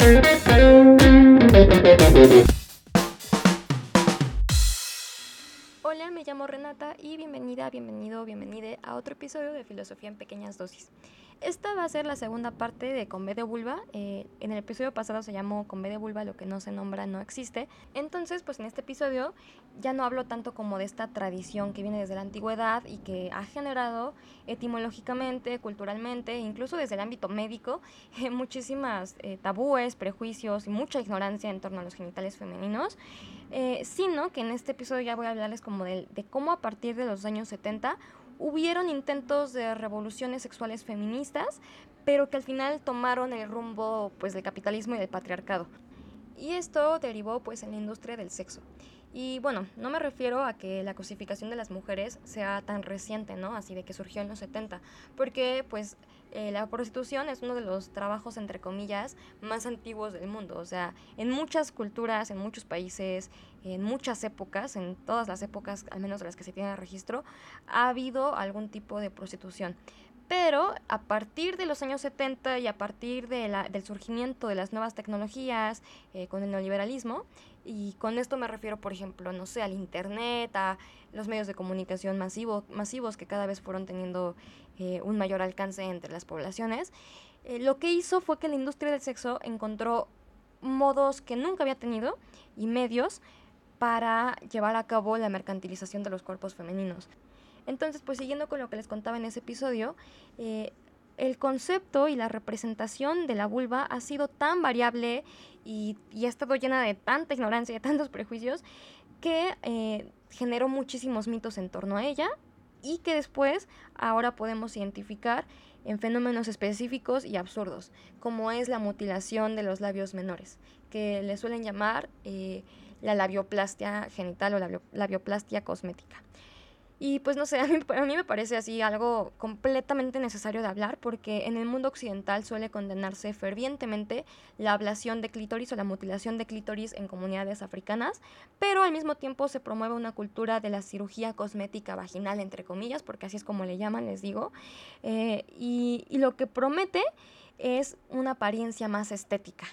Thank you. Llamo Renata y bienvenida, bienvenido, bienvenida a otro episodio de Filosofía en Pequeñas Dosis. Esta va a ser la segunda parte de Con B de Vulva. Eh, en el episodio pasado se llamó Con B de Vulva, lo que no se nombra no existe. Entonces, pues en este episodio ya no hablo tanto como de esta tradición que viene desde la antigüedad y que ha generado etimológicamente, culturalmente, incluso desde el ámbito médico, eh, muchísimas eh, tabúes, prejuicios y mucha ignorancia en torno a los genitales femeninos. Sino que en este episodio ya voy a hablarles como de, de cómo a partir de los años 70 hubieron intentos de revoluciones sexuales feministas, pero que al final tomaron el rumbo pues del capitalismo y del patriarcado. Y esto derivó pues en la industria del sexo. Y bueno, no me refiero a que la cosificación de las mujeres sea tan reciente, ¿no? Así de que surgió en los 70, porque pues eh, la prostitución es uno de los trabajos, entre comillas, más antiguos del mundo. O sea, en muchas culturas, en muchos países, en muchas épocas, en todas las épocas, al menos de las que se tiene registro, ha habido algún tipo de prostitución. Pero a partir de los años 70 y a partir del surgimiento de las nuevas tecnologías eh, con el neoliberalismo, y con esto me refiero, por ejemplo, no sé, al Internet, a los medios de comunicación masivo, masivos que cada vez fueron teniendo eh, un mayor alcance entre las poblaciones, eh, lo que hizo fue que la industria del sexo encontró modos que nunca había tenido y medios para llevar a cabo la mercantilización de los cuerpos femeninos. Entonces, pues siguiendo con lo que les contaba en ese episodio, eh, el concepto y la representación de la vulva ha sido tan variable y, ha estado llena de tanta ignorancia y de tantos prejuicios que generó muchísimos mitos en torno a ella y que después ahora podemos identificar en fenómenos específicos y absurdos, como es la mutilación de los labios menores, que le suelen llamar eh, la labioplastia genital o la labioplastia cosmética. Y pues no sé, a mí, a mí, me parece así algo completamente necesario de hablar porque en el mundo occidental suele condenarse fervientemente la ablación de clítoris o la mutilación de clítoris en comunidades africanas, pero al mismo tiempo se promueve una cultura de la cirugía cosmética vaginal, entre comillas, porque así es como le llaman, les digo, eh, y, y lo que promete es una apariencia más estética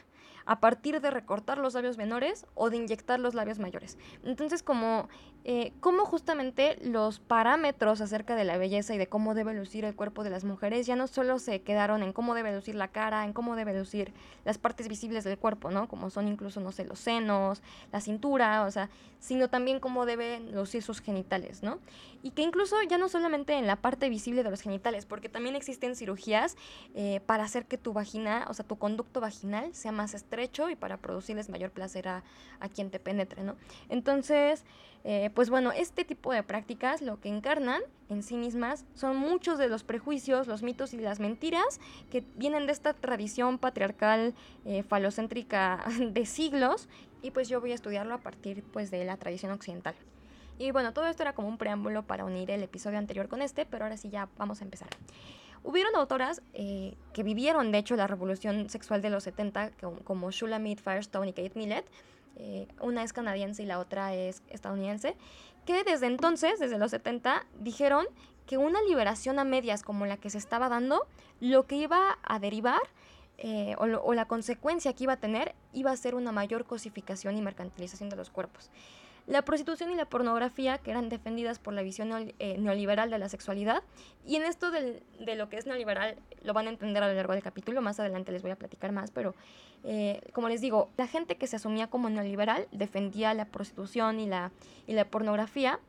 a partir de recortar los labios menores o de inyectar los labios mayores. Entonces, como, eh, justamente los parámetros acerca de la belleza y de cómo debe lucir el cuerpo de las mujeres ya no solo se quedaron en cómo debe lucir la cara, en cómo debe lucir las partes visibles del cuerpo, ¿no? Como son incluso, no sé, los senos, la cintura, o sea, sino también cómo deben lucir sus genitales, ¿no? Y que incluso ya no solamente en la parte visible de los genitales, porque también existen cirugías eh, para hacer que tu vagina, o sea, tu conducto vaginal sea más estrecho y para producirles mayor placer a, quien te penetre, ¿no? Entonces, eh, pues bueno, este tipo de prácticas lo que encarnan en sí mismas son muchos de los prejuicios, los mitos y las mentiras que vienen de esta tradición patriarcal eh, falocéntrica de siglos y pues yo voy a estudiarlo a partir pues de la tradición occidental. Y bueno, todo esto era como un preámbulo para unir el episodio anterior con este, pero ahora sí ya vamos a empezar. Hubieron autoras eh, que vivieron, de hecho, la revolución sexual de los 70, como Shulamit Firestone y Kate Millett. Eh, una es canadiense y la otra es estadounidense, que desde entonces, desde los 70, dijeron que una liberación a medias como la que se estaba dando, lo que iba a derivar eh, o, o, la consecuencia que iba a tener iba a ser una mayor cosificación y mercantilización de los cuerpos la prostitución y la pornografía, que eran defendidas por la visión eh, neoliberal de la sexualidad. Y en esto de lo que es neoliberal lo van a entender a lo largo del capítulo, más adelante les voy a platicar más, pero eh, como les digo, la gente que se asumía como neoliberal defendía la prostitución y la, y la pornografía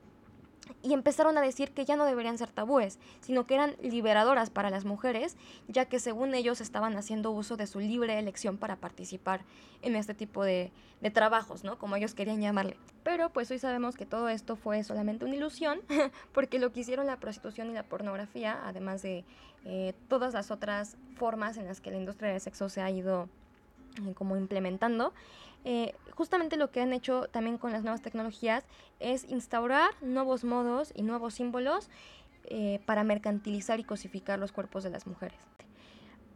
y empezaron a decir que ya no deberían ser tabúes, sino que eran liberadoras para las mujeres, ya que según ellos estaban haciendo uso de su libre elección para participar en este tipo de, trabajos, ¿no? Como ellos querían llamarle. Pero pues hoy sabemos que todo esto fue solamente una ilusión, porque lo que hicieron la prostitución y la pornografía, además de eh, todas las otras formas en las que la industria del sexo se ha ido eh, como implementando, eh, justamente lo que han hecho también con las nuevas tecnologías es instaurar nuevos modos y nuevos símbolos eh, para mercantilizar y cosificar los cuerpos de las mujeres.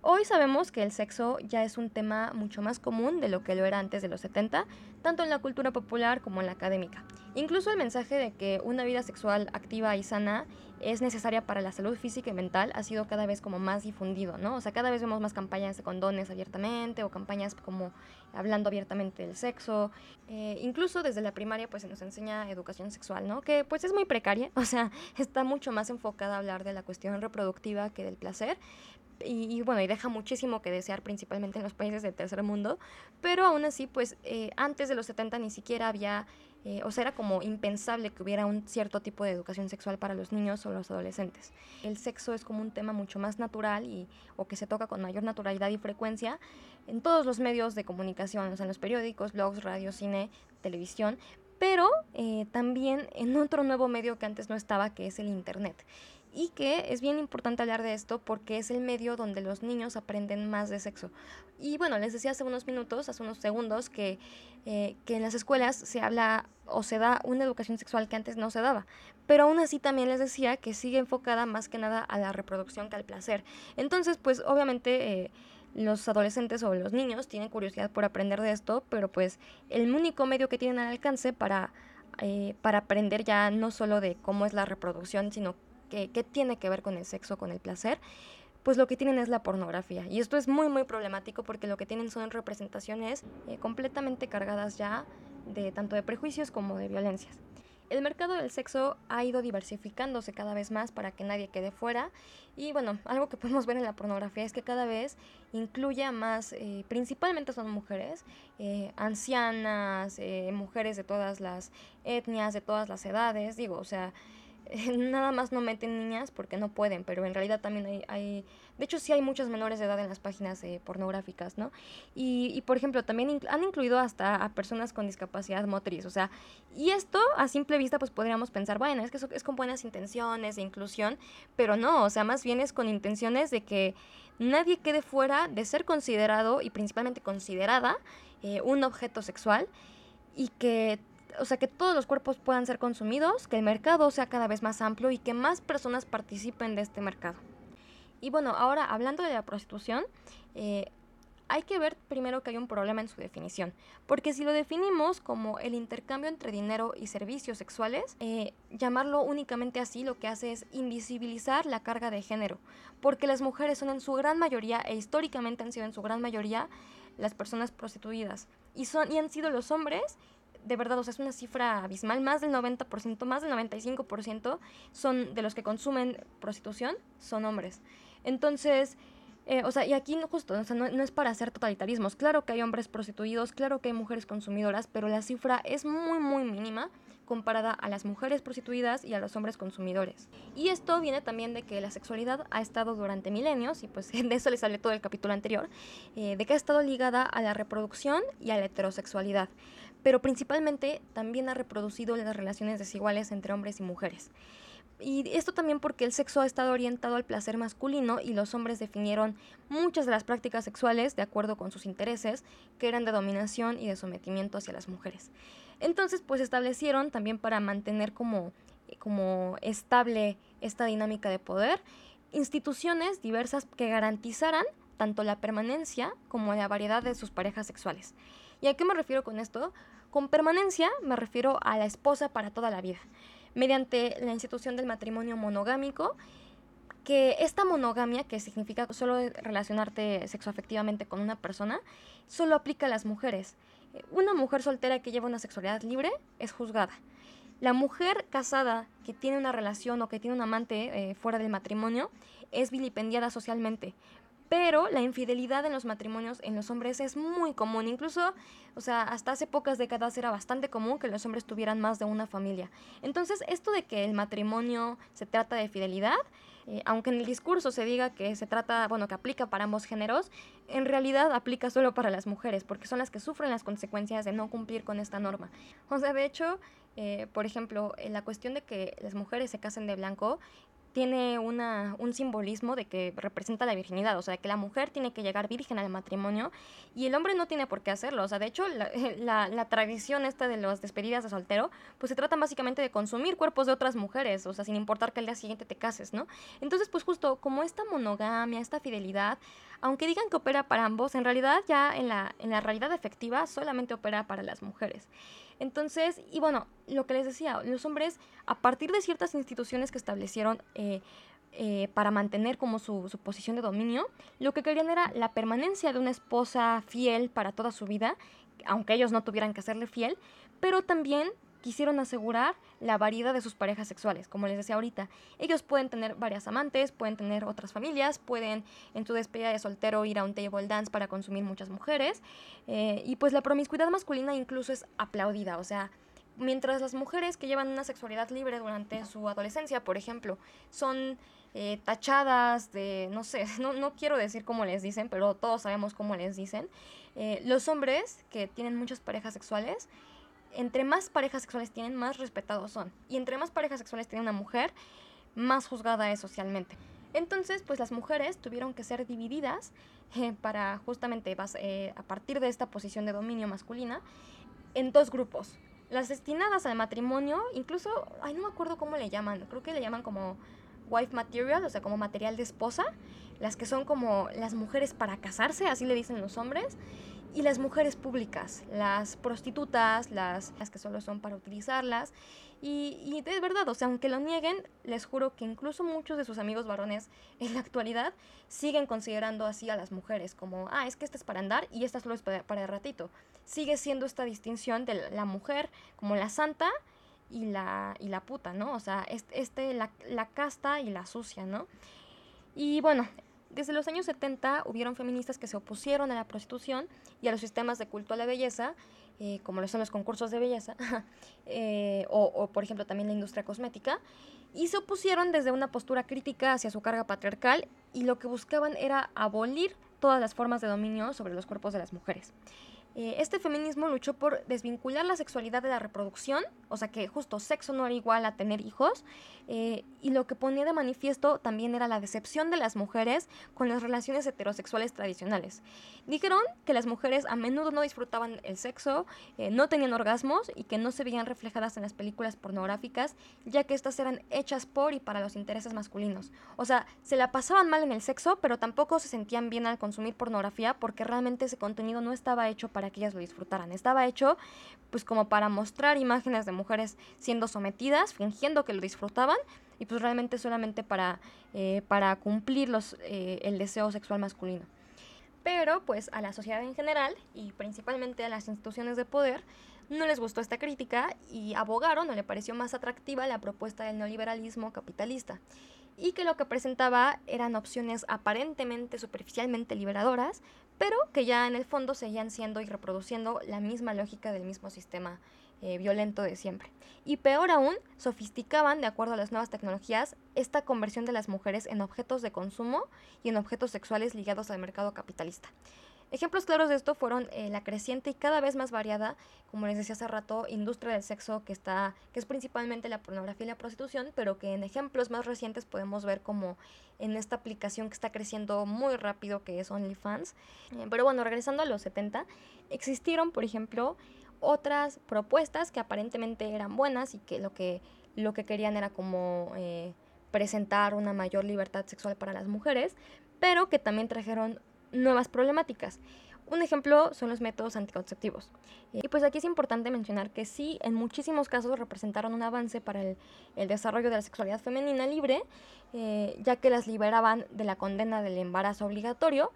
Hoy sabemos que el sexo ya es un tema mucho más común de lo que lo era antes de los 70, tanto en la cultura popular como en la académica. Incluso el mensaje de que una vida sexual activa y sana es necesaria para la salud física y mental ha sido cada vez como más difundido, ¿no? O sea, cada vez vemos más campañas de condones abiertamente o campañas como hablando abiertamente del sexo. Eh, incluso desde la primaria pues se nos enseña educación sexual, ¿no? Que pues es muy precaria, o sea, está mucho más enfocada a hablar de la cuestión reproductiva que del placer. Y, bueno, y deja muchísimo que desear, principalmente en los países del tercer mundo, pero aún así, pues eh, antes de los 70 ni siquiera había eh, o sea, era como impensable que hubiera un cierto tipo de educación sexual para los niños o los adolescentes. El sexo es como un tema mucho más natural y, o que se toca con mayor naturalidad y frecuencia en todos los medios de comunicación, o sea, en los periódicos, blogs, radio, cine, televisión, pero eh, también en otro nuevo medio que antes no estaba, que es el Internet y que es bien importante hablar de esto porque es el medio donde los niños aprenden más de sexo. Y bueno, les decía hace unos minutos, hace unos segundos, que, eh, que en las escuelas se habla o se da una educación sexual que antes no se daba. Pero aún así también les decía que sigue enfocada más que nada a la reproducción que al placer. Entonces, pues obviamente... Eh, los adolescentes o los niños tienen curiosidad por aprender de esto, pero pues el único medio que tienen al alcance para, eh, para aprender ya no solo de cómo es la reproducción, sino que, tiene que ver con el sexo, con el placer, pues lo que tienen es la pornografía. Y esto es muy, muy problemático porque lo que tienen son representaciones eh, completamente cargadas ya de tanto de prejuicios como de violencias. El mercado del sexo ha ido diversificándose cada vez más para que nadie quede fuera. Y bueno, algo que podemos ver en la pornografía es que cada vez incluye a más, eh, principalmente son mujeres, eh, ancianas, mujeres de todas las etnias, de todas las edades, digo, o sea, nada más no meten niñas porque no pueden, pero en realidad también hay, hay de hecho sí hay muchos menores de edad en las páginas eh, pornográficas, ¿no? Y, y, por ejemplo, también han incluido hasta a personas con discapacidad motriz, o sea, y esto a simple vista pues podríamos pensar, bueno, es que eso es con buenas intenciones de inclusión, pero no, o sea, más bien es con intenciones de que nadie quede fuera de ser considerado y principalmente considerada eh, un objeto sexual y que o sea, que todos los cuerpos puedan ser consumidos, que el mercado sea cada vez más amplio y que más personas participen de este mercado. Y bueno, ahora hablando de la prostitución, eh, hay que ver primero que hay un problema en su definición, porque si lo definimos como el intercambio entre dinero y servicios sexuales, eh, llamarlo únicamente así lo que hace es invisibilizar la carga de género, porque las mujeres son en su gran mayoría, e históricamente han sido en su gran mayoría, las personas prostituidas, y, son, y han sido los hombres de verdad, o sea, es una cifra abismal, más del 90%, más del 95% son de los que consumen prostitución, son hombres. Entonces, eh, o sea, y aquí no justo, o sea, no, no, es para hacer totalitarismos. Claro que hay hombres prostituidos, claro que hay mujeres consumidoras, pero la cifra es muy, muy mínima comparada a las mujeres prostituidas y a los hombres consumidores. Y esto viene también de que la sexualidad ha estado durante milenios, y pues de eso les hablé todo el capítulo anterior, eh, de que ha estado ligada a la reproducción y a la heterosexualidad pero principalmente también ha reproducido las relaciones desiguales entre hombres y mujeres. Y esto también porque el sexo ha estado orientado al placer masculino y los hombres definieron muchas de las prácticas sexuales de acuerdo con sus intereses, que eran de dominación y de sometimiento hacia las mujeres. Entonces, pues establecieron también para mantener como, como estable esta dinámica de poder, instituciones diversas que garantizaran tanto la permanencia como la variedad de sus parejas sexuales. ¿Y a qué me refiero con esto? Con permanencia me refiero a la esposa para toda la vida, mediante la institución del matrimonio monogámico, que esta monogamia, que significa solo relacionarte sexoafectivamente con una persona, solo aplica a las mujeres. Una mujer soltera que lleva una sexualidad libre es juzgada. La mujer casada que tiene una relación o que tiene un amante eh, fuera del matrimonio es vilipendiada socialmente pero la infidelidad en los matrimonios en los hombres es muy común. Incluso, o sea, hasta hace pocas décadas era bastante común que los hombres tuvieran más de una familia. Entonces, esto de que el matrimonio se trata de fidelidad, eh, aunque en el discurso se diga que se trata, bueno, que aplica para ambos géneros, en realidad aplica solo para las mujeres, porque son las que sufren las consecuencias de no cumplir con esta norma. O de hecho, eh, por ejemplo, la cuestión de que las mujeres se casen de blanco, tiene un simbolismo de que representa la virginidad, o sea, que la mujer tiene que llegar virgen al matrimonio y el hombre no tiene por qué hacerlo. O sea, de hecho, la, tradición esta de las despedidas de soltero, pues se trata básicamente de consumir cuerpos de otras mujeres, o sea, sin importar que al día siguiente te cases, ¿no? Entonces, pues justo como esta monogamia, esta fidelidad, aunque digan que opera para ambos, en realidad ya en la realidad efectiva solamente opera para las mujeres. Entonces, y bueno, lo que les decía, los hombres, a partir de ciertas instituciones que establecieron eh, eh, para mantener como su, su, posición de dominio, lo que querían era la permanencia de una esposa fiel para toda su vida, aunque ellos no tuvieran que hacerle fiel, pero también quisieron asegurar la variedad de sus parejas sexuales. Como les decía ahorita, ellos pueden tener varias amantes, pueden tener otras familias, pueden en su despedida de soltero ir a un table dance para consumir muchas mujeres. Eh, y pues la promiscuidad masculina incluso es aplaudida, o sea, mientras las mujeres que llevan una sexualidad libre durante su adolescencia, por ejemplo, son eh, tachadas de, no sé, no, no, quiero decir cómo les dicen, pero todos sabemos cómo les dicen, eh, los hombres que tienen muchas parejas sexuales, entre más parejas sexuales tienen, más respetados son. Y entre más parejas sexuales tiene una mujer, más juzgada es socialmente. Entonces, pues las mujeres tuvieron que ser divididas eh, para justamente eh, a partir de esta posición de dominio masculina en dos grupos. Las destinadas al matrimonio, incluso, ay, no me acuerdo cómo le llaman, creo que le llaman como wife material, o sea, como material de esposa, las que son como las mujeres para casarse, así le dicen los hombres, y las mujeres públicas, las prostitutas, las, las que solo son para utilizarlas. Y, y, de verdad, o sea, aunque lo nieguen, les juro que incluso muchos de sus amigos varones en la actualidad siguen considerando así a las mujeres, como, ah, es que esta es para andar y esta solo es para, para el ratito. Sigue siendo esta distinción de la mujer como la santa y la, y la puta, ¿no? O sea, este, la, la casta y la sucia, ¿no? Y bueno, desde los años 70 hubieron feministas que se opusieron a la prostitución y a los sistemas de culto a la belleza, eh, como lo son los concursos de belleza, eh, o, o, por ejemplo también la industria cosmética, y se opusieron desde una postura crítica hacia su carga patriarcal y lo que buscaban era abolir todas las formas de dominio sobre los cuerpos de las mujeres. Eh, este feminismo luchó por desvincular la sexualidad de la reproducción, o sea que justo sexo no era igual a tener hijos, eh, y lo que ponía de manifiesto también era la decepción de las mujeres con las relaciones heterosexuales tradicionales. Dijeron que las mujeres a menudo no disfrutaban el sexo, eh, no tenían orgasmos y que no se veían reflejadas en las películas pornográficas, ya que estas eran hechas por y para los intereses masculinos. O sea, se la pasaban mal en el sexo, pero tampoco se sentían bien al consumir pornografía porque realmente ese contenido no estaba hecho para que ellas lo disfrutaran. Estaba hecho pues como para mostrar imágenes de mujeres siendo sometidas, fingiendo que lo disfrutaban y pues realmente solamente para, eh, para cumplir los, eh, el deseo sexual masculino. Pero pues a la sociedad en general y principalmente a las instituciones de poder no les gustó esta crítica y abogaron o le pareció más atractiva la propuesta del neoliberalismo capitalista y que lo que presentaba eran opciones aparentemente superficialmente liberadoras, pero que ya en el fondo seguían siendo y reproduciendo la misma lógica del mismo sistema eh, violento de siempre. Y peor aún, sofisticaban, de acuerdo a las nuevas tecnologías, esta conversión de las mujeres en objetos de consumo y en objetos sexuales ligados al mercado capitalista. Ejemplos claros de esto fueron eh, la creciente y cada vez más variada, como les decía hace rato, industria del sexo que está, que es principalmente la pornografía y la prostitución, pero que en ejemplos más recientes podemos ver como en esta aplicación que está creciendo muy rápido que es OnlyFans. Eh, pero bueno, regresando a los 70, existieron, por ejemplo, otras propuestas que aparentemente eran buenas y que lo que, lo que querían era como eh, presentar una mayor libertad sexual para las mujeres, pero que también trajeron nuevas problemáticas. Un ejemplo son los métodos anticonceptivos. Y pues aquí es importante mencionar que sí, en muchísimos casos representaron un avance para el, desarrollo de la sexualidad femenina libre, eh, ya que las liberaban de la condena del embarazo obligatorio,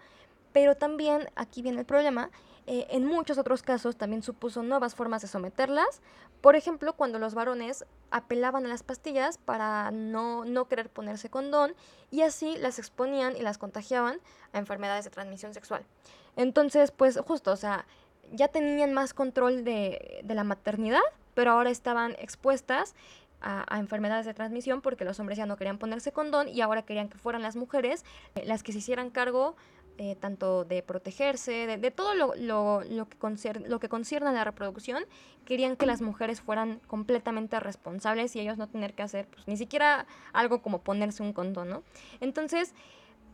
pero también, aquí viene el problema, eh, en muchos otros casos también supuso nuevas formas de someterlas, por ejemplo, cuando los varones apelaban a las pastillas para no, no querer ponerse condón y así las exponían y las contagiaban a enfermedades de transmisión sexual. Entonces, pues justo, o sea, ya tenían más control de, de la maternidad, pero ahora estaban expuestas a, enfermedades de transmisión porque los hombres ya no querían ponerse condón y ahora querían que fueran las mujeres eh, las que se hicieran cargo eh, tanto de protegerse, de, todo lo, lo, lo, que concierne, lo que concierne a la reproducción, querían que las mujeres fueran completamente responsables y ellos no tener que hacer pues, ni siquiera algo como ponerse un condón, ¿no? Entonces,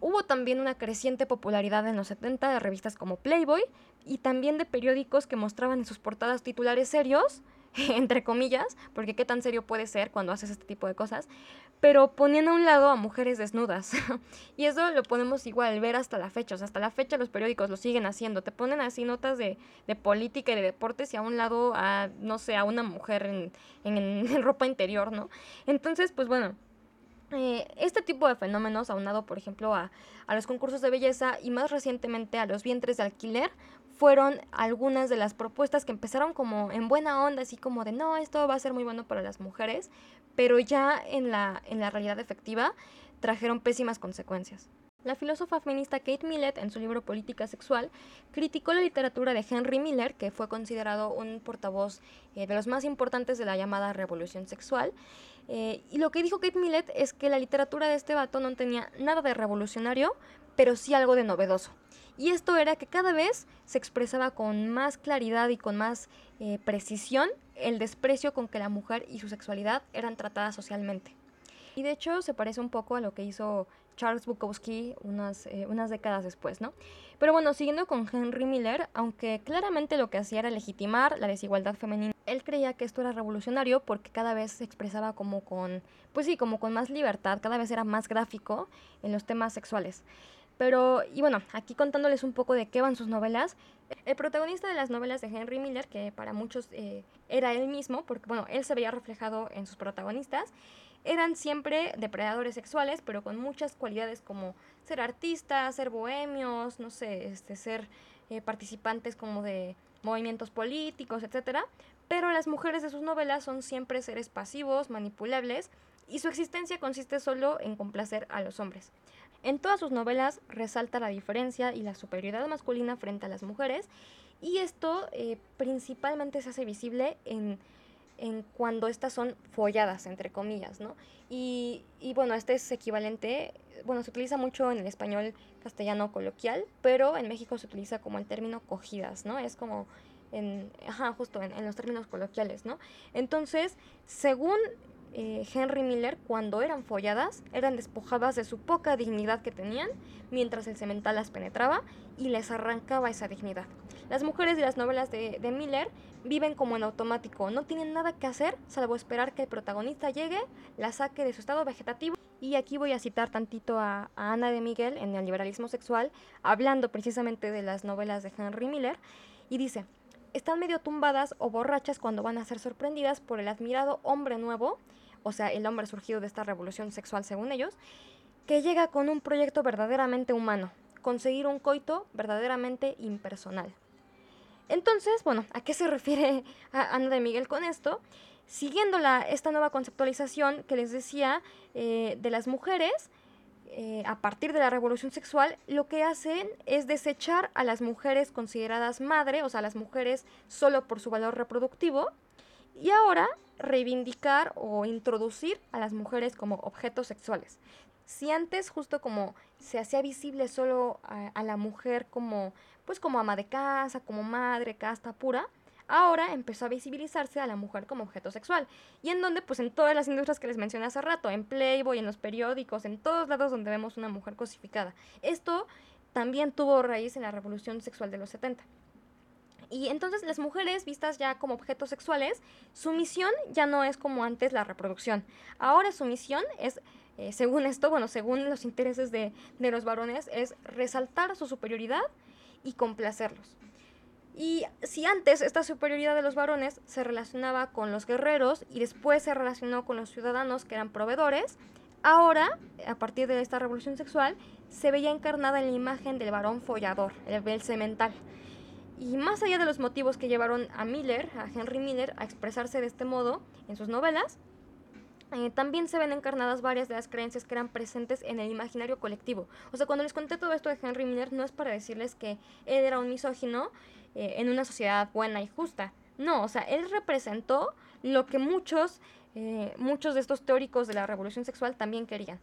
hubo también una creciente popularidad en los 70 de revistas como Playboy y también de periódicos que mostraban en sus portadas titulares serios entre comillas, porque qué tan serio puede ser cuando haces este tipo de cosas, pero poniendo a un lado a mujeres desnudas. y eso lo podemos igual ver hasta la fecha, o sea, hasta la fecha los periódicos lo siguen haciendo, te ponen así notas de, de política y de deportes y a un lado a, no sé, a una mujer en, en, en ropa interior, ¿no? Entonces, pues bueno. Eh, este tipo de fenómenos, aunado por ejemplo a, a, los concursos de belleza y más recientemente a los vientres de alquiler, fueron algunas de las propuestas que empezaron como en buena onda, así como de no, esto va a ser muy bueno para las mujeres, pero ya en la, en la realidad efectiva trajeron pésimas consecuencias. La filósofa feminista Kate Millett, en su libro Política Sexual, criticó la literatura de Henry Miller, que fue considerado un portavoz eh, de los más importantes de la llamada revolución sexual. Eh, y lo que dijo Kate Millett es que la literatura de este vato no tenía nada de revolucionario, pero sí algo de novedoso. Y esto era que cada vez se expresaba con más claridad y con más eh, precisión el desprecio con que la mujer y su sexualidad eran tratadas socialmente. Y de hecho se parece un poco a lo que hizo Charles Bukowski unas, eh, unas décadas después, ¿no? Pero bueno, siguiendo con Henry Miller, aunque claramente lo que hacía era legitimar la desigualdad femenina, él creía que esto era revolucionario porque cada vez se expresaba como con, pues sí, como con más libertad, cada vez era más gráfico en los temas sexuales. Pero, y bueno, aquí contándoles un poco de qué van sus novelas. El protagonista de las novelas de Henry Miller, que para muchos eh, era él mismo, porque bueno, él se veía reflejado en sus protagonistas, eran siempre depredadores sexuales, pero con muchas cualidades como ser artistas, ser bohemios, no sé, este, ser eh, participantes como de movimientos políticos, etc. Pero las mujeres de sus novelas son siempre seres pasivos, manipulables, y su existencia consiste solo en complacer a los hombres. En todas sus novelas resalta la diferencia y la superioridad masculina frente a las mujeres y esto eh, principalmente se hace visible en, en, cuando estas son folladas, entre comillas, ¿no? Y, y, bueno, este es equivalente, bueno, se utiliza mucho en el español castellano coloquial, pero en México se utiliza como el término cogidas, ¿no? Es como en, ajá, justo en, en los términos coloquiales, ¿no? Entonces, según eh, Henry Miller, cuando eran folladas, eran despojadas de su poca dignidad que tenían, mientras el cemental las penetraba y les arrancaba esa dignidad. Las mujeres de las novelas de, Miller viven como en automático, no tienen nada que hacer salvo esperar que el protagonista llegue, la saque de su estado vegetativo. Y aquí voy a citar tantito a, a Ana de Miguel en el liberalismo sexual, hablando precisamente de las novelas de Henry Miller, y dice, están medio tumbadas o borrachas cuando van a ser sorprendidas por el admirado hombre nuevo o sea, el hombre surgido de esta revolución sexual según ellos, que llega con un proyecto verdaderamente humano, conseguir un coito verdaderamente impersonal. Entonces, bueno, ¿a qué se refiere Ana de Miguel con esto? Siguiendo esta nueva conceptualización que les decía eh, de las mujeres, eh, a partir de la revolución sexual, lo que hacen es desechar a las mujeres consideradas madre, o sea, a las mujeres solo por su valor reproductivo, y ahora reivindicar o introducir a las mujeres como objetos sexuales. Si antes justo como se hacía visible solo a, la mujer como pues como ama de casa, como madre, casta pura, ahora empezó a visibilizarse a la mujer como objeto sexual. Y en donde, pues en todas las industrias que les mencioné hace rato, en Playboy, en los periódicos, en todos lados donde vemos una mujer cosificada. Esto también tuvo raíz en la revolución sexual de los 70. Y entonces las mujeres vistas ya como objetos sexuales, su misión ya no es como antes la reproducción. Ahora su misión es, eh, según esto, bueno, según los intereses de, de los varones, es resaltar su superioridad y complacerlos. Y si antes esta superioridad de los varones se relacionaba con los guerreros y después se relacionó con los ciudadanos que eran proveedores, ahora, a partir de esta revolución sexual, se veía encarnada en la imagen del varón follador, el, el semental. Y más allá de los motivos que llevaron a Miller, a Henry Miller, a expresarse de este modo en sus novelas, eh, también se ven encarnadas varias de las creencias que eran presentes en el imaginario colectivo. O sea, cuando les conté todo esto de Henry Miller, no es para decirles que él era un misógino eh, en una sociedad buena y justa. No, o sea, él representó lo que muchos, eh, muchos de estos teóricos de la revolución sexual también querían.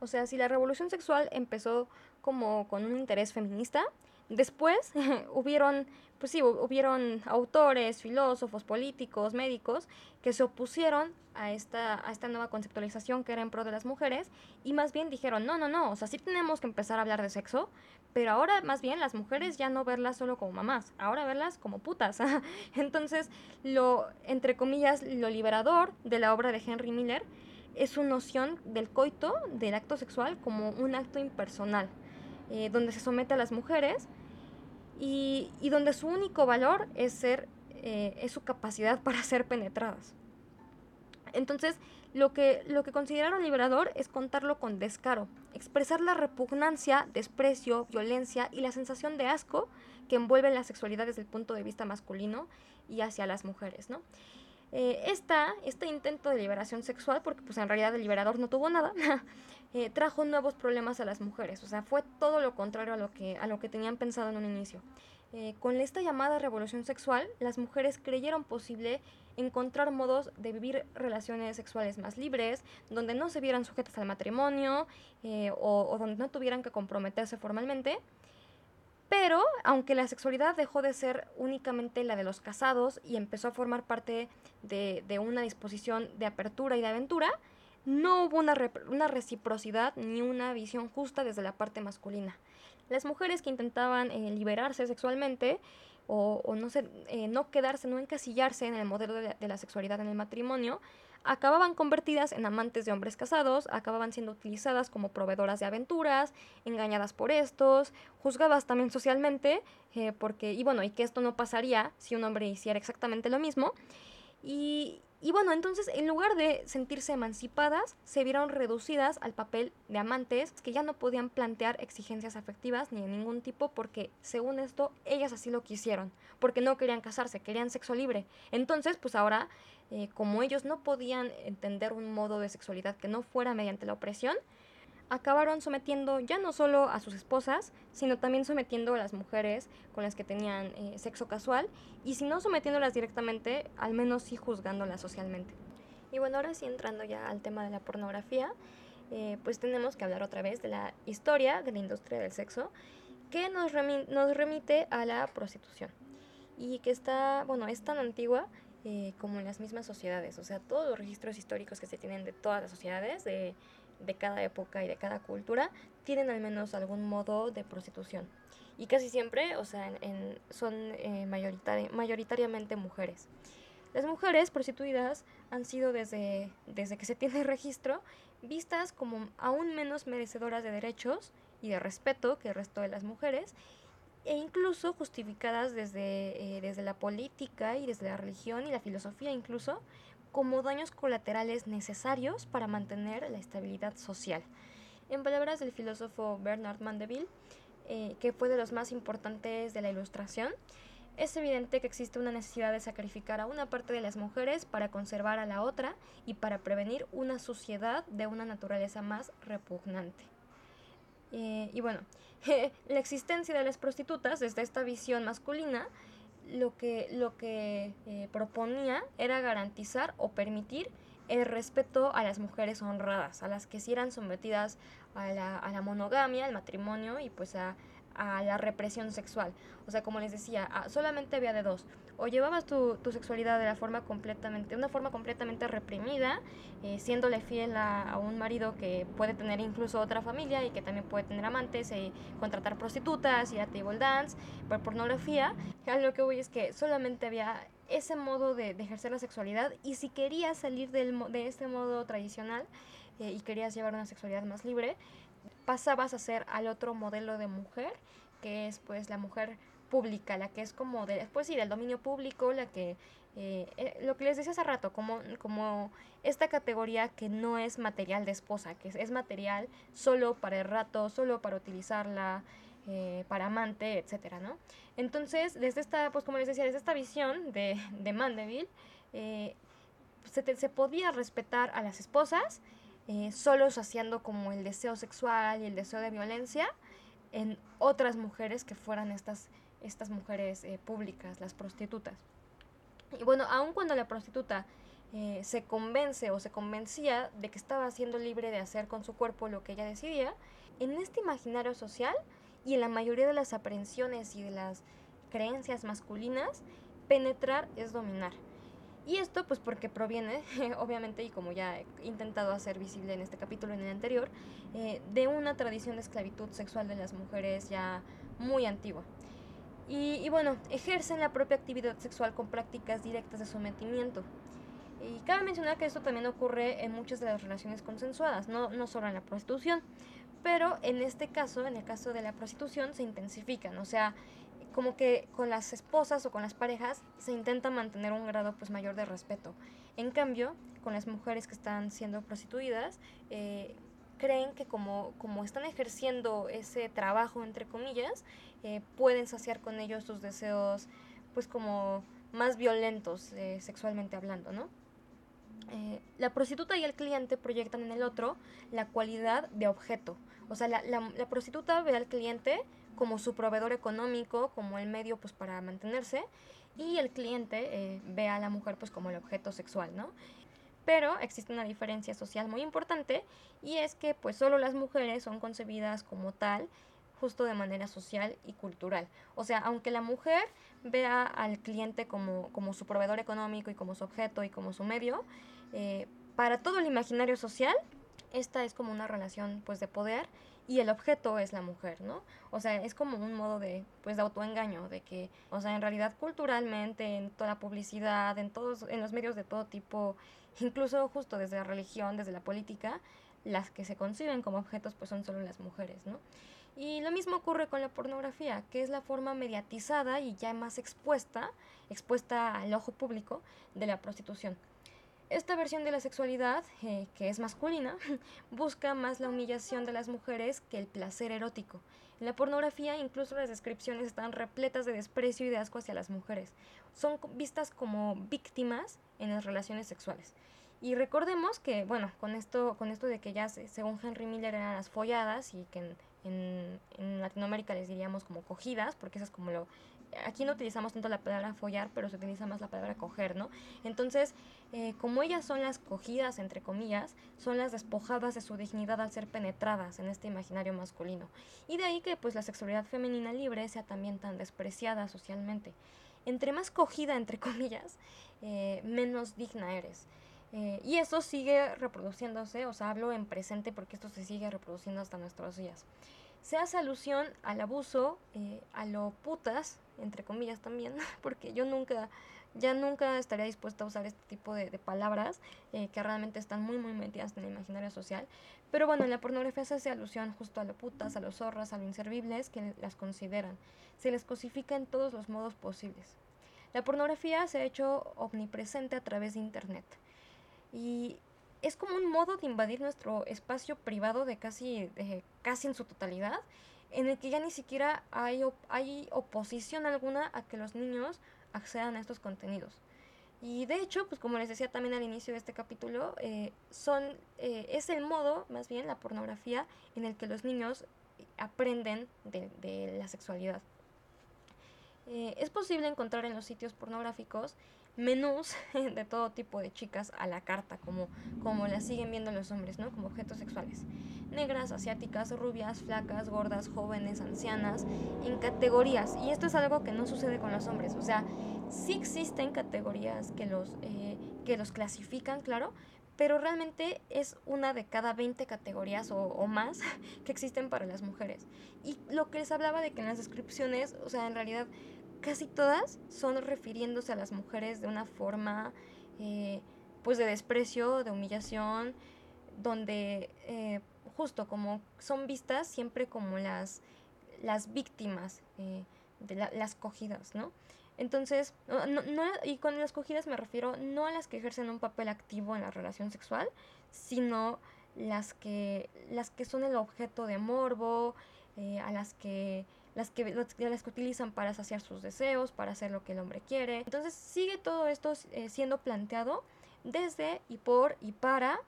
O sea, si la revolución sexual empezó como con un interés feminista, Después hubieron, pues sí, hubieron autores, filósofos, políticos, médicos que se opusieron a esta, a esta nueva conceptualización que era en pro de las mujeres y más bien dijeron, no, no, no, o sea, sí tenemos que empezar a hablar de sexo, pero ahora más bien las mujeres ya no verlas solo como mamás, ahora verlas como putas. Entonces, lo, entre comillas, lo liberador de la obra de Henry Miller es su noción del coito, del acto sexual, como un acto impersonal, eh, donde se somete a las mujeres y, donde su único valor es, ser, eh, es su capacidad para ser penetradas. Entonces, lo que, lo que consideraron liberador es contarlo con descaro, expresar la repugnancia, desprecio, violencia y la sensación de asco que envuelven la sexualidad desde el punto de vista masculino y hacia las mujeres, ¿no? Eh, esta, este intento de liberación sexual, porque pues en realidad el liberador no tuvo nada, eh, trajo nuevos problemas a las mujeres, o sea, fue todo lo contrario a lo que, a lo que tenían pensado en un inicio. Eh, con esta llamada revolución sexual, las mujeres creyeron posible encontrar modos de vivir relaciones sexuales más libres, donde no se vieran sujetas al matrimonio o, o donde no tuvieran que comprometerse formalmente, pero, aunque la sexualidad dejó de ser únicamente la de los casados y empezó a formar parte de, una disposición de apertura y de aventura, no hubo una, una, reciprocidad ni una visión justa desde la parte masculina. Las mujeres que intentaban eh, liberarse sexualmente o, no, eh, no quedarse, no encasillarse en el modelo de la sexualidad en el matrimonio, acababan convertidas en amantes de hombres casados, acababan siendo utilizadas como proveedoras de aventuras, engañadas por estos, juzgadas también socialmente, eh, porque, y bueno, y que esto no pasaría si un hombre hiciera exactamente lo mismo. Y, y bueno, entonces en lugar de sentirse emancipadas, se vieron reducidas al papel de amantes que ya no podían plantear exigencias afectivas ni de ningún tipo porque, según esto, ellas así lo quisieron, porque no querían casarse, querían sexo libre. Entonces, pues ahora eh, como ellos no podían entender un modo de sexualidad que no fuera mediante la opresión, acabaron sometiendo ya no solo a sus esposas, sino también sometiendo a las mujeres con las que tenían eh, sexo casual, y si no sometiéndolas directamente, al menos sí juzgándolas socialmente. Y bueno, ahora sí entrando ya al tema de la pornografía, eh, pues tenemos que hablar otra vez de la historia de la industria del sexo, que nos, nos remite a la prostitución, y que está, bueno, es tan antigua eh, como en las mismas sociedades. O sea, todos los registros históricos que se tienen de todas las sociedades, de, de cada época y de cada cultura, tienen al menos algún modo de prostitución. Y casi siempre, o sea, en, son eh, mayoritariamente mujeres. Las mujeres prostituidas han sido desde, desde que se tiene registro vistas como aún menos merecedoras de derechos y de respeto que el resto de las mujeres e incluso justificadas desde, eh, desde la política y desde la religión y la filosofía incluso como daños colaterales necesarios para mantener la estabilidad social. En palabras del filósofo Bernard Mandeville, eh, que fue de los más importantes de la Ilustración, es evidente que existe una necesidad de sacrificar a una parte de las mujeres para conservar a la otra y para prevenir una sociedad de una naturaleza más repugnante. Eh, y bueno, la existencia de las prostitutas desde esta visión masculina lo que, lo que eh, proponía era garantizar o permitir el respeto a las mujeres honradas, a las que sí eran sometidas a la, a la monogamia, al matrimonio y pues a, a la represión sexual. O sea, como les decía, solamente había de dos. O llevabas tu, tu, sexualidad de la forma completamente, una forma completamente reprimida, eh, siéndole fiel a, un marido que puede tener incluso otra familia y que también puede tener amantes, y contratar prostitutas, ir a table dance, ver pornografía. A lo que voy es que solamente había ese modo de, ejercer la sexualidad y si querías salir del, de este modo tradicional eh, y querías llevar una sexualidad más libre, pasabas a ser al otro modelo de mujer, que es pues la mujer pública, la que es como de, pues sí, del dominio público, la que, eh, eh, lo que les decía hace rato, como, como esta categoría que no es material de esposa, que es, material solo para el rato, solo para utilizarla, eh, para amante, etcétera, ¿no? Entonces, desde esta, pues como les decía, desde esta visión de, de Mandeville, se, se podía respetar a las esposas, eh, solo saciando como el deseo sexual y el deseo de violencia en otras mujeres que fueran estas, estas mujeres eh, públicas, las prostitutas. Y bueno, aun cuando la prostituta eh, se convence o se convencía de que estaba siendo libre de hacer con su cuerpo lo que ella decidía, en este imaginario social y en la mayoría de las aprehensiones y de las creencias masculinas, penetrar es dominar. Y esto pues porque proviene, obviamente, y como ya he intentado hacer visible en este capítulo en el anterior, eh, de una tradición de esclavitud sexual de las mujeres ya muy antigua. Y, y, bueno, ejercen la propia actividad sexual con prácticas directas de sometimiento. Y cabe mencionar que esto también ocurre en muchas de las relaciones consensuadas, no, no solo en la prostitución. Pero en este caso, en el caso de la prostitución, se intensifican. O sea, como que con las esposas o con las parejas se intenta mantener un grado pues mayor de respeto. En cambio, con las mujeres que están siendo prostituidas, eh, creen que como, como están ejerciendo ese trabajo, entre comillas, eh, pueden saciar con ellos sus deseos pues como más violentos eh, sexualmente hablando, ¿no? la prostituta y el cliente proyectan en el otro la cualidad de objeto. O sea, la, la, la prostituta ve al cliente como su proveedor económico, como el medio pues para mantenerse y el cliente eh, ve a la mujer pues como el objeto sexual, ¿no? Pero existe una diferencia social muy importante y es que pues solo las mujeres son concebidas como tal justo de manera social y cultural. O sea, aunque la mujer vea al cliente como, como su proveedor económico y como su objeto y como su medio, eh, para todo el imaginario social, esta es como una relación pues de poder y el objeto es la mujer, ¿no? O sea, es como un modo de, pues, de autoengaño, de que, o sea, en realidad culturalmente, en toda la publicidad, en todos, en los medios de todo tipo, incluso justo desde la religión, desde la política, las que se conciben como objetos, pues son solo las mujeres, ¿no? Y lo mismo ocurre con la pornografía, que es la forma mediatizada y ya más expuesta, expuesta al ojo público de la prostitución. Esta versión de la sexualidad, eh, que es masculina, busca más la humillación de las mujeres que el placer erótico. En la pornografía incluso las descripciones están repletas de desprecio y de asco hacia las mujeres. Son vistas como víctimas en las relaciones sexuales. Y recordemos que, bueno, con esto, con esto de que ya según Henry Miller eran las folladas y que en, Latinoamérica les diríamos como cogidas, porque eso es como lo aquí no utilizamos tanto la palabra follar, pero se utiliza más la palabra coger, ¿no? Entonces, eh, como ellas son las cogidas, entre comillas, son las despojadas de su dignidad al ser penetradas en este imaginario masculino. Y de ahí que pues la sexualidad femenina libre sea también tan despreciada socialmente. Entre más cogida, entre comillas, eh, menos digna eres. Eh, y eso sigue reproduciéndose, o sea, hablo en presente porque esto se sigue reproduciendo hasta nuestros días. Se hace alusión al abuso, a lo putas, entre comillas también, porque yo nunca, ya nunca estaría dispuesta a usar este tipo de, palabras eh, que realmente están muy, muy metidas en el imaginario social. Pero bueno, en la pornografía se hace alusión justo a lo putas, a los zorras, a lo inservibles que las consideran. Se les cosifica en todos los modos posibles. La pornografía se ha hecho omnipresente a través de Internet. Y es como un modo de invadir nuestro espacio privado de casi, casi en su totalidad en el que ya ni siquiera hay, hay oposición alguna a que los niños accedan a estos contenidos. Y de hecho, pues como les decía también al inicio de este capítulo, eh, son, eh, es el modo, más bien la pornografía, en el que los niños aprenden de, la sexualidad. Eh, es posible encontrar en los sitios pornográficos menús de todo tipo de chicas a la carta, como, como las siguen viendo los hombres, ¿no? Como objetos sexuales. Negras, asiáticas, rubias, flacas, gordas, jóvenes, ancianas, en categorías. Y esto es algo que no sucede con los hombres. O sea, sí existen categorías que los, eh, que los clasifican, claro, pero realmente es una de cada 20 categorías o, o, más que existen para las mujeres. Y lo que les hablaba de que en las descripciones, o sea, en realidad casi todas son refiriéndose a las mujeres de una forma eh, pues de desprecio, de humillación, donde eh, justo como son vistas siempre como las, las víctimas eh, de las cogidas, ¿no? Entonces, y con las cogidas me refiero no a las que ejercen un papel activo en la relación sexual, sino las que, las que son el objeto de morbo, a las que las que, las que utilizan para saciar sus deseos, para hacer lo que el hombre quiere. Entonces sigue todo esto eh, siendo planteado desde y por y para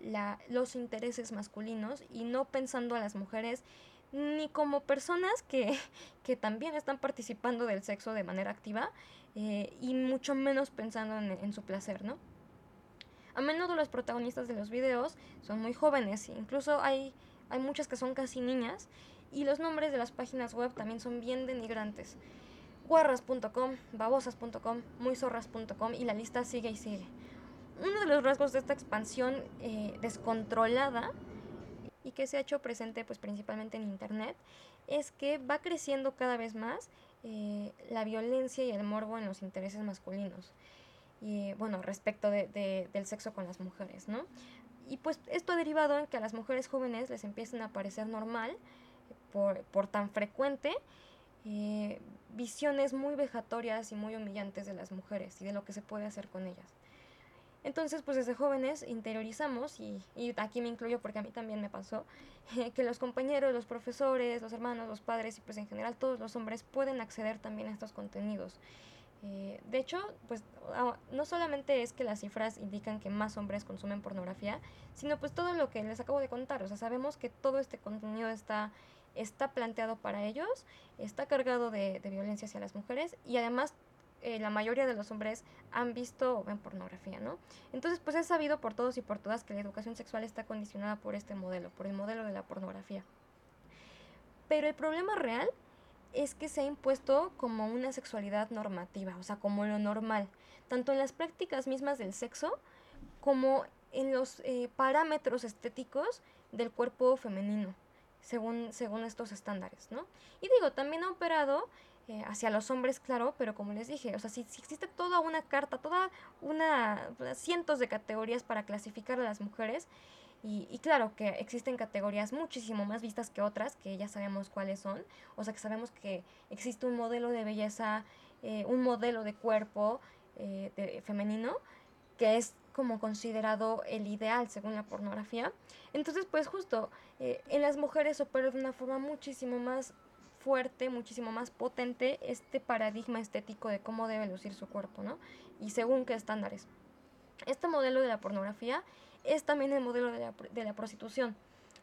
la, los intereses masculinos y no pensando a las mujeres ni como personas que, que también están participando del sexo de manera activa eh, y mucho menos pensando en, en su placer, ¿no? A menudo los protagonistas de los videos son muy jóvenes, incluso hay, hay muchas que son casi niñas Y los nombres de las páginas web también son bien denigrantes. guarras.com, babosas.com, muйzorras.com y la lista sigue y sigue. Uno de los rasgos de esta expansión eh, descontrolada y que se ha hecho presente pues principalmente en internet es que va creciendo cada vez más eh, la violencia y el morbo en los intereses masculinos bueno respecto de, del sexo con las mujeres no y pues esto ha derivado en que a las mujeres jóvenes les empiecen a parecer normal por, por tan frecuente eh, visiones muy vejatorias y muy humillantes de las mujeres y de lo que se puede hacer con ellas entonces, pues desde jóvenes interiorizamos, y, y, aquí me incluyo porque a mí también me pasó, que los compañeros, los profesores, los hermanos, los padres y pues en general todos los hombres pueden acceder también a estos contenidos. Eh, de hecho, pues no solamente es que las cifras indican que más hombres consumen pornografía, sino pues todo lo que les acabo de contar. O sea, sabemos que todo este contenido está, está planteado para ellos, está cargado de, violencia hacia las mujeres y además eh, la mayoría de los hombres han visto o pornografía, ¿no? Entonces, pues es sabido por todos y por todas que la educación sexual está condicionada por este modelo, por el modelo de la pornografía. Pero el problema real es que se ha impuesto como una sexualidad normativa, o sea, como lo normal, tanto en las prácticas mismas del sexo como en los eh, parámetros estéticos del cuerpo femenino, según, según estos estándares, ¿no? Y digo, también ha operado eh, hacia los hombres, claro, pero como les dije, o sea, si, existe toda una carta, toda una, cientos de categorías para clasificar a las mujeres, y, claro que existen categorías muchísimo más vistas que otras, que ya sabemos cuáles son, o sea que sabemos que existe un modelo de belleza, eh, un modelo de cuerpo eh, femenino, que es como considerado el ideal según la pornografía. Entonces, pues justo, en las mujeres opera de una forma muchísimo más fuerte, muchísimo más potente este paradigma estético de cómo debe lucir su cuerpo, ¿no? Y según qué estándares. Este modelo de la pornografía es también el modelo de la, de la prostitución.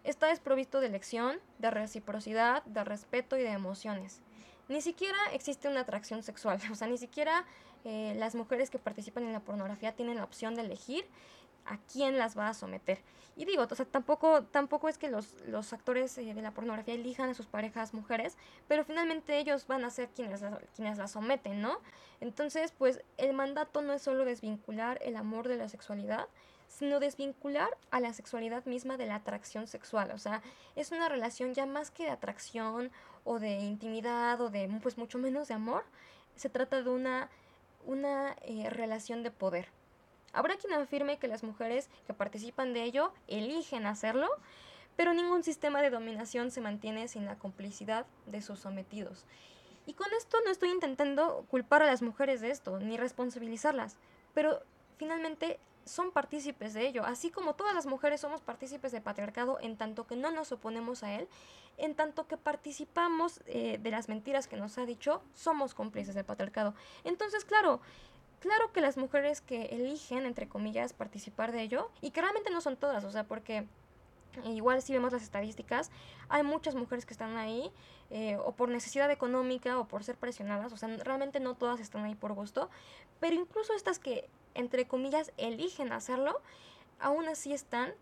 Está desprovisto de elección, de reciprocidad, de respeto y de emociones. Ni siquiera existe una atracción sexual, o sea, ni siquiera eh, las mujeres que participan en la pornografía tienen la opción de elegir a quién las va a someter. Y digo, o sea, tampoco, tampoco es que los, los actores eh, de la pornografía elijan a sus parejas mujeres, pero finalmente ellos van a ser quienes, quienes las someten, ¿no? Entonces, pues el mandato no es solo desvincular el amor de la sexualidad, sino desvincular a la sexualidad misma de la atracción sexual. O sea, es una relación ya más que de atracción o de intimidad o de pues mucho menos de amor. Se trata de una, una eh, relación de poder. Habrá quien afirme que las mujeres que participan de ello eligen hacerlo, pero ningún sistema de dominación se mantiene sin la complicidad de sus sometidos. Y con esto no estoy intentando culpar a las mujeres de esto, ni responsabilizarlas, pero finalmente son partícipes de ello, así como todas las mujeres somos partícipes del patriarcado en tanto que no nos oponemos a él, en tanto que participamos eh, de las mentiras que nos ha dicho, somos cómplices del patriarcado. Entonces, claro, Claro que las mujeres que eligen, entre comillas, participar de ello, y que realmente no son todas, o sea, porque igual si vemos las estadísticas, hay muchas mujeres que están ahí eh, o por necesidad económica o por ser presionadas, o sea, realmente no todas están ahí por gusto, pero incluso estas que, entre comillas, eligen hacerlo, aún así están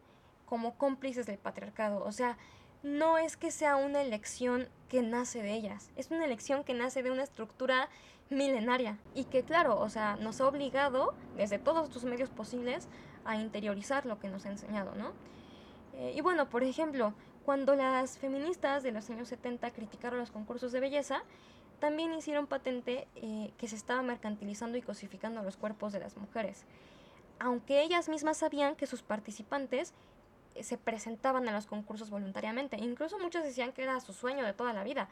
como cómplices del patriarcado, o sea, no es que sea una elección que nace de ellas, es una elección que nace de una estructura milenaria y que claro, o sea, nos ha obligado desde todos sus medios posibles a interiorizar lo que nos ha enseñado, ¿no? Eh, y bueno, por ejemplo, cuando las feministas de los años 70 criticaron los concursos de belleza, también hicieron patente eh, que se estaba mercantilizando y cosificando los cuerpos de las mujeres, aunque ellas mismas sabían que sus participantes eh, se presentaban a los concursos voluntariamente, incluso muchos decían que era su sueño de toda la vida,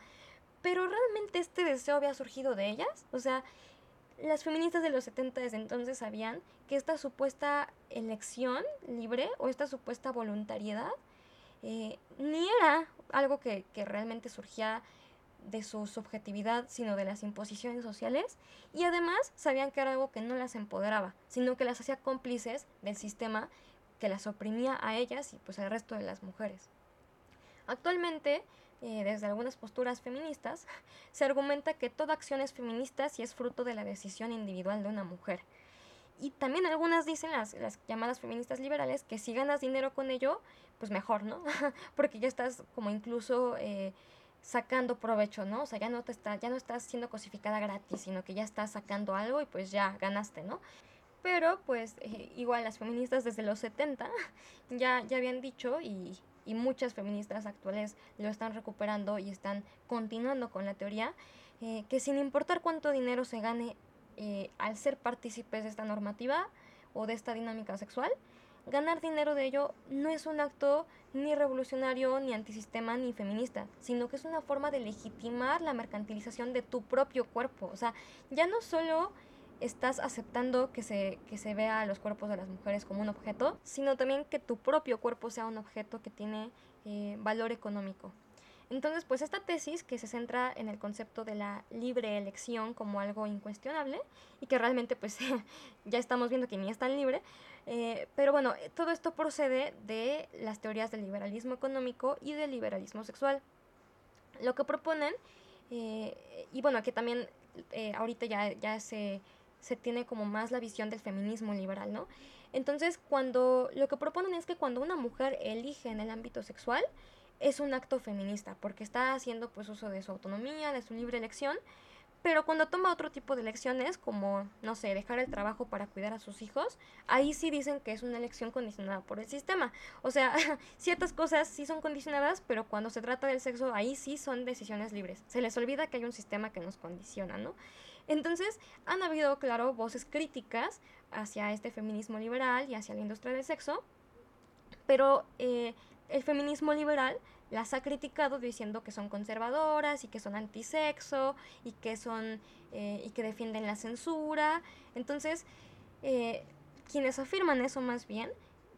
pero realmente este deseo había surgido de ellas. O sea, las feministas de los 70 desde entonces sabían que esta supuesta elección libre o esta supuesta voluntariedad eh, ni era algo que, que realmente surgía de su subjetividad, sino de las imposiciones sociales, y además sabían que era algo que no las empoderaba, sino que las hacía cómplices del sistema que las oprimía a ellas y pues al resto de las mujeres. Actualmente, eh, desde algunas posturas feministas, se argumenta que toda acción es feminista si es fruto de la decisión individual de una mujer. Y también algunas dicen, las, las llamadas feministas liberales, que si ganas dinero con ello, pues mejor, ¿no? Porque ya estás como incluso eh, sacando provecho, ¿no? O sea, ya no te está, ya no estás siendo cosificada gratis, sino que ya estás sacando algo y pues ya ganaste, ¿no? Pero pues eh, igual las feministas desde los 70 ya, ya habían dicho y, y muchas feministas actuales lo están recuperando y están continuando con la teoría, eh, que sin importar cuánto dinero se gane eh, al ser partícipes de esta normativa o de esta dinámica sexual, ganar dinero de ello no es un acto ni revolucionario, ni antisistema, ni feminista, sino que es una forma de legitimar la mercantilización de tu propio cuerpo. O sea, ya no solo estás aceptando que se, que se vea los cuerpos de las mujeres como un objeto, sino también que tu propio cuerpo sea un objeto que tiene eh, valor económico. Entonces, pues esta tesis que se centra en el concepto de la libre elección como algo incuestionable y que realmente pues ya estamos viendo que ni es tan libre, eh, pero bueno, todo esto procede de las teorías del liberalismo económico y del liberalismo sexual. Lo que proponen, eh, y bueno, que también eh, ahorita ya, ya se, se tiene como más la visión del feminismo liberal, ¿no? Entonces, cuando lo que proponen es que cuando una mujer elige en el ámbito sexual, es un acto feminista, porque está haciendo pues uso de su autonomía, de su libre elección, pero cuando toma otro tipo de elecciones, como, no sé, dejar el trabajo para cuidar a sus hijos, ahí sí dicen que es una elección condicionada por el sistema. O sea, ciertas cosas sí son condicionadas, pero cuando se trata del sexo, ahí sí son decisiones libres. Se les olvida que hay un sistema que nos condiciona, ¿no? Entonces, han habido, claro, voces críticas hacia este feminismo liberal y hacia la industria del sexo, pero eh, el feminismo liberal las ha criticado diciendo que son conservadoras y que son antisexo y que son eh, y que defienden la censura. Entonces, eh, quienes afirman eso más bien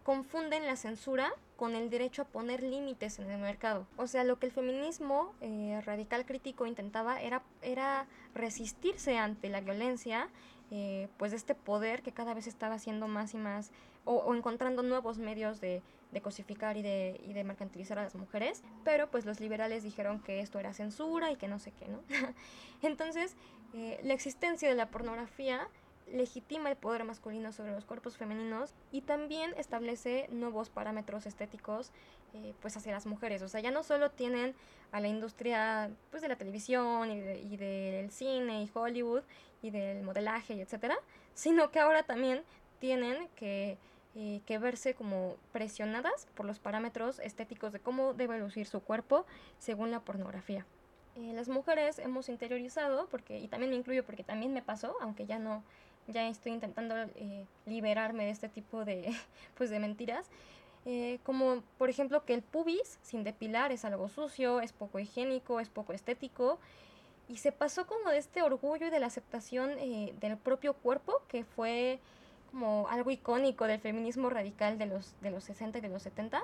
confunden la censura con el derecho a poner límites en el mercado. O sea, lo que el feminismo eh, radical crítico intentaba era, era resistirse ante la violencia, pues de este poder que cada vez estaba siendo más y más, o encontrando nuevos medios de, de cosificar y de, y de mercantilizar a las mujeres, pero pues los liberales dijeron que esto era censura y que no sé qué, ¿no? Entonces, eh, la existencia de la pornografía legitima el poder masculino sobre los cuerpos femeninos y también establece nuevos parámetros estéticos eh, pues hacia las mujeres. O sea, ya no solo tienen a la industria pues de la televisión y, y del cine y Hollywood y del modelaje y etcétera, sino que ahora también tienen que eh, que verse como presionadas por los parámetros estéticos de cómo debe lucir su cuerpo según la pornografía. Eh, las mujeres hemos interiorizado, porque, y también me incluyo porque también me pasó, aunque ya no, ya estoy intentando eh, liberarme de este tipo de, pues, de mentiras, como por ejemplo que el pubis sin depilar es algo sucio, es poco higiénico, es poco estético, y se pasó como de este orgullo y de la aceptación del propio cuerpo que fue como algo icónico del feminismo radical de los, de los 60 y de los 70,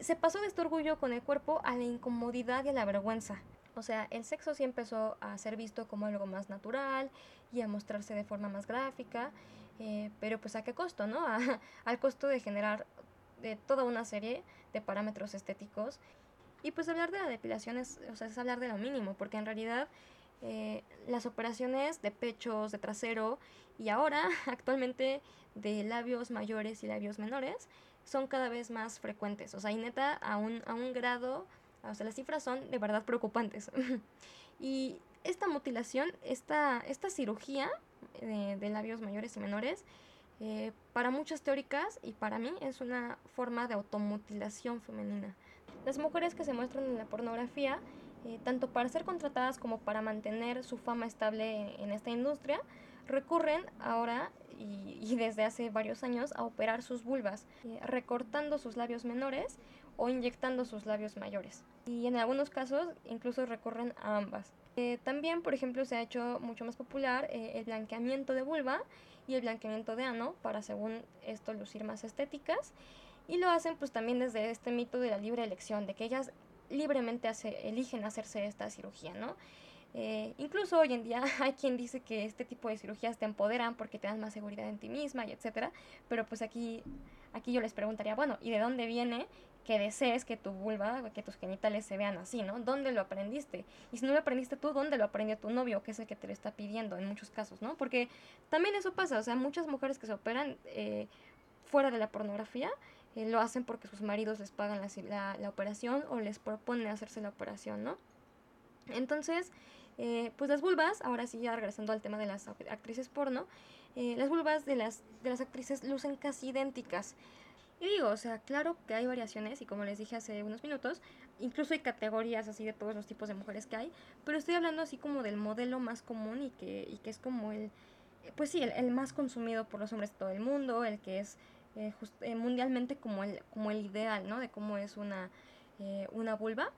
se pasó de este orgullo con el cuerpo a la incomodidad y a la vergüenza. O sea, el sexo sí empezó a ser visto como algo más natural y a mostrarse de forma más gráfica, eh, pero pues a qué costo, ¿no? al costo de generar de toda una serie de parámetros estéticos. Y pues hablar de la depilación es, o sea, es hablar de lo mínimo, porque en realidad eh, las operaciones de pechos, de trasero y ahora actualmente de labios mayores y labios menores son cada vez más frecuentes. O sea, y neta, a un, a un grado, o sea, las cifras son de verdad preocupantes. y esta mutilación, esta, esta cirugía de, labios mayores y menores, eh, para muchas teóricas y para mí es una forma de automutilación femenina. Las mujeres que se muestran en la pornografía eh, tanto para ser contratadas como para mantener su fama estable en esta industria, recurren ahora y, desde hace varios años a operar sus vulvas, eh, recortando sus labios menores o inyectando sus labios mayores. Y en algunos casos incluso recurren a ambas. Eh, también, por ejemplo, se ha hecho mucho más popular el blanqueamiento de vulva y el blanqueamiento de ano para, según esto, lucir más estéticas. Y lo hacen pues también desde este mito de la libre elección, de que ellas libremente hace, eligen hacerse esta cirugía, ¿no? Eh, incluso hoy en día hay quien dice que este tipo de cirugías te empoderan porque te dan más seguridad en ti misma y etcétera, pero pues aquí, aquí yo les preguntaría, bueno, ¿y de dónde viene que desees que tu vulva, que tus genitales se vean así, ¿no? ¿Dónde lo aprendiste? Y si no lo aprendiste tú, ¿dónde lo aprendió tu novio, que es el que te lo está pidiendo en muchos casos, ¿no? Porque también eso pasa, o sea, muchas mujeres que se operan eh, fuera de la pornografía, eh, lo hacen porque sus maridos les pagan la, la, operación o les proponen hacerse la operación, ¿no? Entonces, eh, pues las vulvas, ahora sí ya regresando al tema de las actrices porno, eh, las vulvas de las, de las actrices lucen casi idénticas. Y digo, o sea, claro que hay variaciones y como les dije hace unos minutos, incluso hay categorías así de todos los tipos de mujeres que hay, pero estoy hablando así como del modelo más común y que, y que es como el, pues sí, el, más consumido por los hombres de todo el mundo, el que es eh, eh, mundialmente como el, como el ideal, ¿no? De cómo es una, eh, una vulva.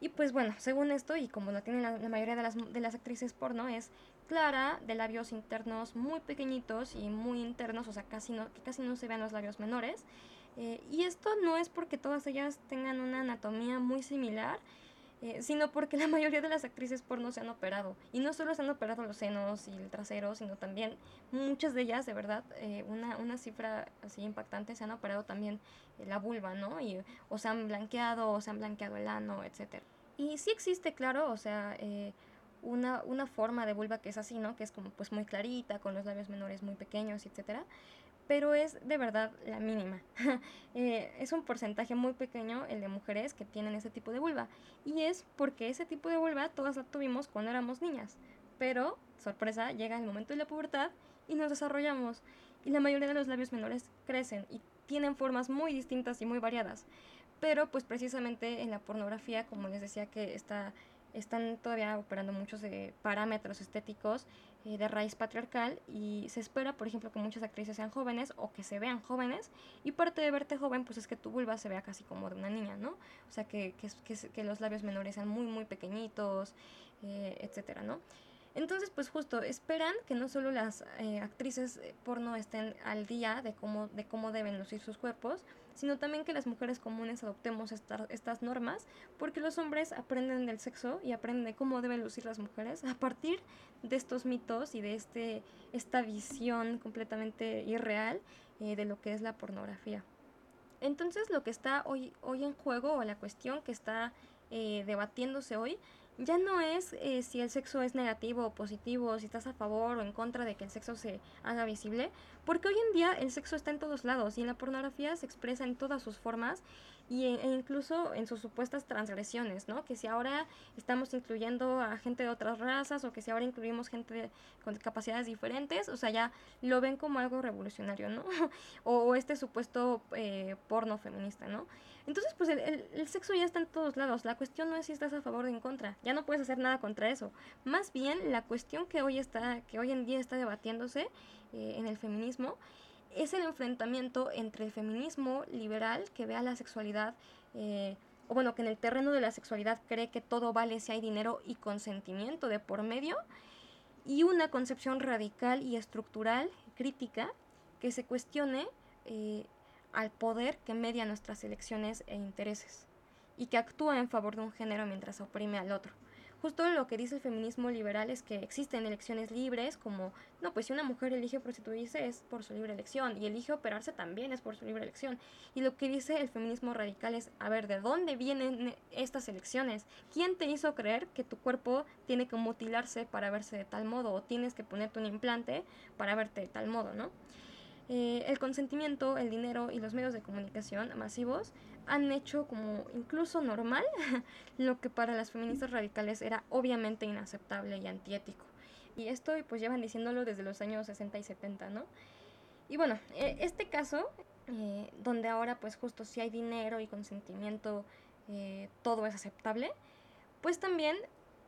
Y pues bueno, según esto, y como lo tienen la, mayoría de las, de las actrices porno, es clara, de labios internos muy pequeñitos y muy internos, o sea, casi no, que casi no se vean los labios menores. y esto no es porque todas ellas tengan una anatomía muy similar, eh, sino porque la mayoría de las actrices porno se han operado. Y no solo se han operado los senos y el trasero, sino también muchas de ellas, de verdad, eh, una, una cifra así impactante, se han operado también eh, la vulva, ¿no? Y, o se han blanqueado, o se han blanqueado el ano, etc. Y sí existe, claro, o sea, una, una forma de vulva que es así, ¿no? Que es como pues muy clarita, con los labios menores muy pequeños, etcétera pero es de verdad la mínima. Eh, es un porcentaje muy pequeño el de mujeres que tienen ese tipo de vulva. Y es porque ese tipo de vulva todas la tuvimos cuando éramos niñas. Pero, sorpresa, llega el momento de la pubertad y nos desarrollamos. Y la mayoría de los labios menores crecen y tienen formas muy distintas y muy variadas. Pero pues precisamente en la pornografía, como les decía que está están todavía operando muchos de parámetros estéticos eh, de raíz patriarcal y se espera, por ejemplo, que muchas actrices sean jóvenes o que se vean jóvenes y parte de verte joven pues es que tu vulva se vea casi como de una niña, ¿no? O sea, que, que, que, los labios menores sean muy, muy pequeñitos, eh, etcétera, ¿no? Entonces, pues justo esperan que no solo las eh, actrices porno estén al día de cómo, de cómo deben lucir sus cuerpos, sino también que las mujeres comunes adoptemos estas normas, porque los hombres aprenden del sexo y aprenden de cómo deben lucir las mujeres a partir de estos mitos y de este, esta visión completamente irreal eh, de lo que es la pornografía. Entonces lo que está hoy, hoy en juego o la cuestión que está eh, debatiéndose hoy ya no es eh, si el sexo es negativo o positivo, si estás a favor o en contra de que el sexo se haga visible, porque hoy en día el sexo está en todos lados y en la pornografía se expresa en todas sus formas y e, incluso en sus supuestas transgresiones, ¿no? Que si ahora estamos incluyendo a gente de otras razas o que si ahora incluimos gente con capacidades diferentes, o sea, ya lo ven como algo revolucionario, ¿no? o, este supuesto eh, porno feminista, ¿no? Entonces, pues el, el, sexo ya está en todos lados. La cuestión no es si estás a favor o en contra. Ya no puedes hacer nada contra eso. Más bien, la cuestión que hoy está, que hoy en día está debatiéndose eh, en el feminismo, es el enfrentamiento entre el feminismo liberal que ve a la sexualidad, eh, o bueno, que en el terreno de la sexualidad cree que todo vale si hay dinero y consentimiento de por medio, y una concepción radical y estructural, crítica, que se cuestione eh, al poder que media nuestras elecciones e intereses, y que actúa en favor de un género mientras oprime al otro justo lo que dice el feminismo liberal es que existen elecciones libres, como, no, pues si una mujer elige prostituirse es por su libre elección, y elige operarse también es por su libre elección. Y lo que dice el feminismo radical es, a ver, ¿de dónde vienen estas elecciones? ¿Quién te hizo creer que tu cuerpo tiene que mutilarse para verse de tal modo, o tienes que ponerte un implante para verte de tal modo, ¿no? Eh, el consentimiento, el dinero y los medios de comunicación masivos han hecho como incluso normal lo que para las feministas radicales era obviamente inaceptable y antiético. Y esto pues llevan diciéndolo desde los años 60 y 70, ¿no? Y bueno, e, este caso, eh, donde ahora pues justo si hay dinero y consentimiento, eh, todo es aceptable, pues también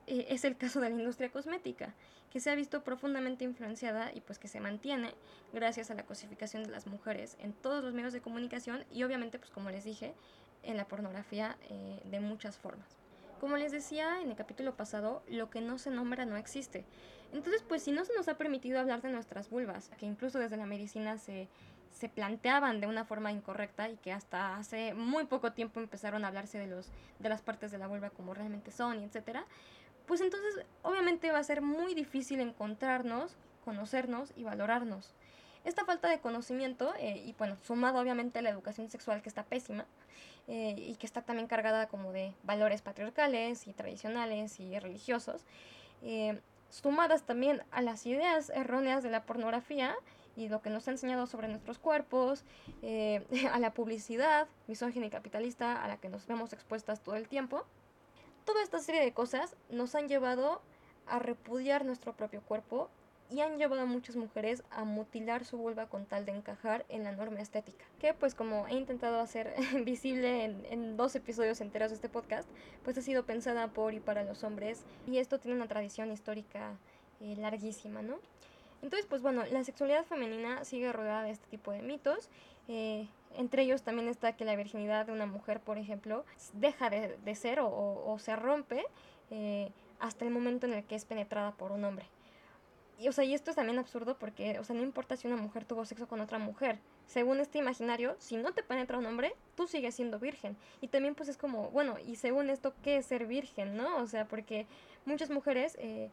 eh, es el caso de la industria cosmética, que se ha visto profundamente influenciada y pues que se mantiene gracias a la cosificación de las mujeres en todos los medios de comunicación y obviamente pues como les dije en la pornografía eh, de muchas formas. Como les decía en el capítulo pasado, lo que no se nombra no existe. Entonces, pues si no se nos ha permitido hablar de nuestras vulvas, que incluso desde la medicina se, se planteaban de una forma incorrecta y que hasta hace muy poco tiempo empezaron a hablarse de, los, de las partes de la vulva como realmente son etcétera, pues entonces obviamente va a ser muy difícil encontrarnos, conocernos y valorarnos. Esta falta de conocimiento, eh, y bueno, sumado obviamente a la educación sexual que está pésima, eh, y que está también cargada como de valores patriarcales y tradicionales y religiosos, eh, sumadas también a las ideas erróneas de la pornografía y lo que nos ha enseñado sobre nuestros cuerpos, a la publicidad misógina y capitalista a la que nos vemos expuestas todo el tiempo, Toda esta serie de cosas nos han llevado a repudiar nuestro propio cuerpo y han llevado a muchas mujeres a mutilar su vulva con tal de encajar en la norma estética. Que pues como he intentado hacer visible en, dos episodios enteros de este podcast, pues ha sido pensada por y para los hombres y esto tiene una tradición histórica eh, larguísima, ¿no? Entonces pues bueno, la sexualidad femenina sigue rodeada de este tipo de mitos. Eh, entre ellos también está que la virginidad de una mujer, por ejemplo, deja de, ser o, se rompe eh, hasta el momento en el que es penetrada por un hombre. Y, o sea, y esto es también absurdo porque, o no importa si una mujer tuvo sexo con otra mujer. Según este imaginario, si no te penetra un hombre, tú sigues siendo virgen. Y también pues es como, bueno, y según esto, ¿qué es ser virgen, no? O sea, porque muchas mujeres eh,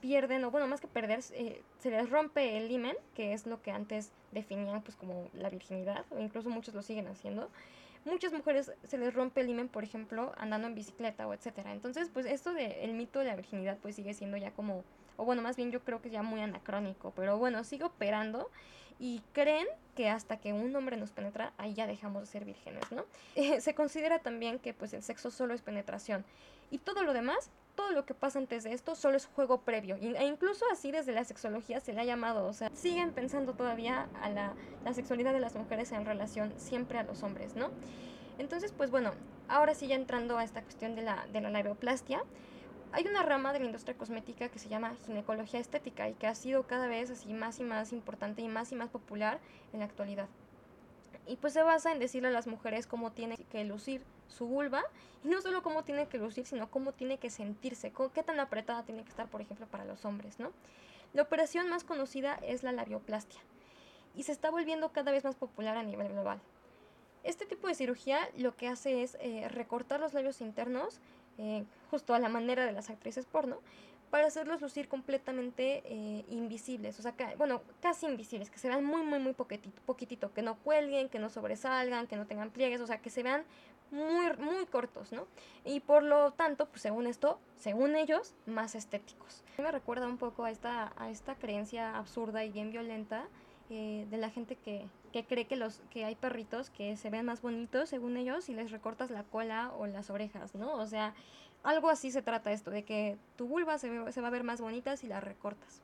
pierden, o bueno, más que perder, eh, se les rompe el himen, que es lo que antes definían pues como la virginidad, o incluso muchos lo siguen haciendo. Muchas mujeres se les rompe el himen, por ejemplo, andando en bicicleta o etcétera. Entonces, pues esto del mito de la virginidad pues sigue siendo ya como o bueno, más bien yo creo que ya muy anacrónico, pero bueno, sigue operando y creen que hasta que un hombre nos penetra, ahí ya dejamos de ser vírgenes, ¿no? se considera también que pues el sexo solo es penetración y todo lo demás, todo lo que pasa antes de esto solo es juego previo e incluso así desde la sexología se le ha llamado, o sea, siguen pensando todavía a la, la sexualidad de las mujeres en relación siempre a los hombres, ¿no? Entonces, pues bueno, ahora sí ya entrando a esta cuestión de la, de la labioplastia, hay una rama de la industria cosmética que se llama ginecología estética y que ha sido cada vez así más y más importante y más y más popular en la actualidad. Y pues se basa en decirle a las mujeres cómo tiene que lucir su vulva y no solo cómo tiene que lucir, sino cómo tiene que sentirse, qué tan apretada tiene que estar, por ejemplo, para los hombres, ¿no? La operación más conocida es la labioplastia y se está volviendo cada vez más popular a nivel global. Este tipo de cirugía lo que hace es eh, recortar los labios internos eh, justo a la manera de las actrices porno, para hacerlos lucir completamente eh, invisibles, o sea, bueno, casi invisibles, que se vean muy, muy, muy poquitito, poquitito, que no cuelguen, que no sobresalgan, que no tengan pliegues, o sea, que se vean muy, muy cortos, ¿no? Y por lo tanto, pues según esto, según ellos, más estéticos. Me recuerda un poco a esta, a esta creencia absurda y bien violenta eh, de la gente que, que cree que, los, que hay perritos que se ven más bonitos, según ellos, si les recortas la cola o las orejas, ¿no? O sea, algo así se trata esto, de que tu vulva se, va a ver más bonita si la recortas.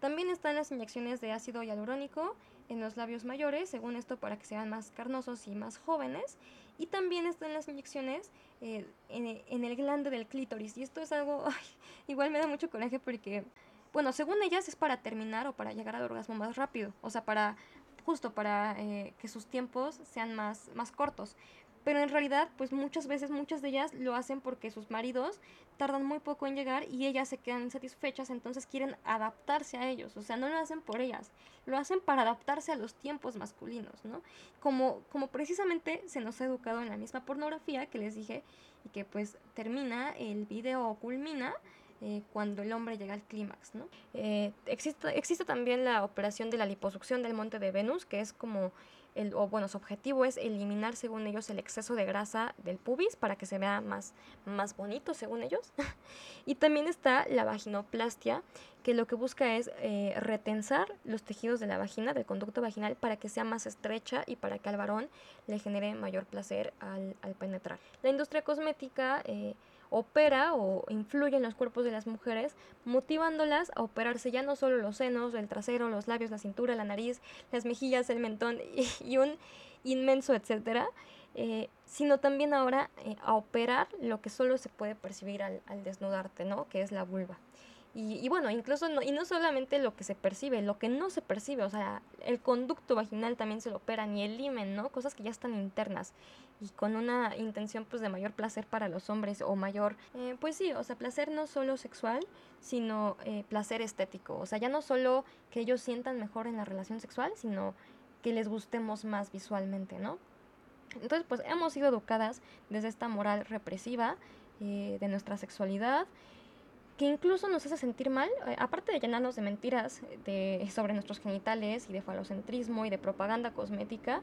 También están las inyecciones de ácido hialurónico en los labios mayores, según esto para que sean más carnosos y más jóvenes. Y también están las inyecciones eh, en, el glande del clítoris. Y esto es algo, igual me da mucho coraje porque bueno, según ellas es para terminar o para llegar al orgasmo más rápido, o sea, para justo para eh, que sus tiempos sean más, más cortos. Pero en realidad, pues muchas veces, muchas de ellas lo hacen porque sus maridos tardan muy poco en llegar y ellas se quedan insatisfechas, entonces quieren adaptarse a ellos. O sea, no lo hacen por ellas, lo hacen para adaptarse a los tiempos masculinos, ¿no? Como, como precisamente se nos ha educado en la misma pornografía que les dije y que pues termina, el video o culmina eh, cuando el hombre llega al clímax. ¿no? Eh, existe, existe también la operación de la liposucción del monte de Venus, que es como, el, o bueno, su objetivo es eliminar, según ellos, el exceso de grasa del pubis para que se vea más, más bonito, según ellos. y también está la vaginoplastia, que lo que busca es eh, retensar los tejidos de la vagina, del conducto vaginal, para que sea más estrecha y para que al varón le genere mayor placer al, al penetrar. La industria cosmética opera o influye en los cuerpos de las mujeres, motivándolas a operarse ya no solo los senos, el trasero, los labios, la cintura, la nariz, las mejillas, el mentón y, un inmenso etcétera, eh, sino también ahora eh, a operar lo que solo se puede percibir al, desnudarte, ¿no? Que es la vulva. Y, bueno, incluso no, y no solamente lo que se percibe, lo que no se percibe, o sea, el conducto vaginal también se lo opera, ni el himen, ¿no? Cosas que ya están internas y con una intención pues de mayor placer para los hombres o mayor, eh, pues sí, o sea, placer no solo sexual, sino eh, placer estético, o sea, ya no solo que ellos sientan mejor en la relación sexual, sino que les gustemos más visualmente, ¿no? Entonces, pues hemos sido educadas desde esta moral represiva eh, de nuestra sexualidad que incluso nos hace sentir mal, eh, aparte de llenarnos de mentiras de, sobre nuestros genitales y de falocentrismo y de propaganda cosmética,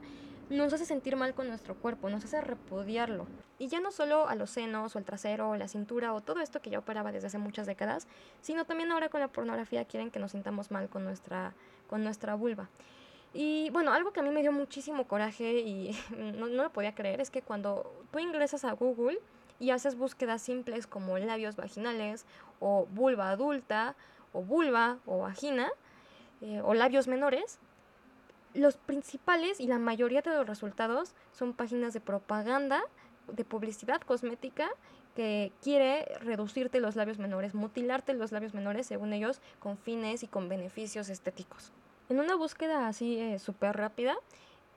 nos hace sentir mal con nuestro cuerpo, nos hace repudiarlo. Y ya no solo a los senos o el trasero o la cintura o todo esto que ya operaba desde hace muchas décadas, sino también ahora con la pornografía quieren que nos sintamos mal con nuestra, con nuestra vulva. Y bueno, algo que a mí me dio muchísimo coraje y no lo podía creer es que cuando tú ingresas a Google y haces búsquedas simples como labios vaginales o vulva adulta o vulva o vagina eh, o labios menores, los principales y la mayoría de los resultados son páginas de propaganda, de publicidad cosmética que quiere reducirte los labios menores, mutilarte los labios menores, según ellos, con fines y con beneficios estéticos. En una búsqueda así eh, súper rápida,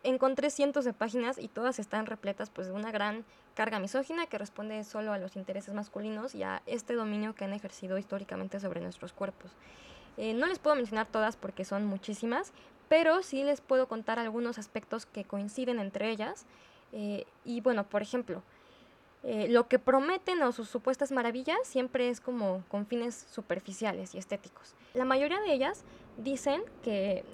encontré cientos de páginas y todas están repletas pues de una gran carga misógina que responde solo a los intereses masculinos y a este dominio que han ejercido históricamente sobre nuestros cuerpos. Eh, no les puedo mencionar todas porque son muchísimas, pero sí les puedo contar algunos aspectos que coinciden entre ellas. Eh, y bueno, por ejemplo, eh, lo que prometen o sus supuestas maravillas siempre es como con fines superficiales y estéticos. La mayoría de ellas dicen que,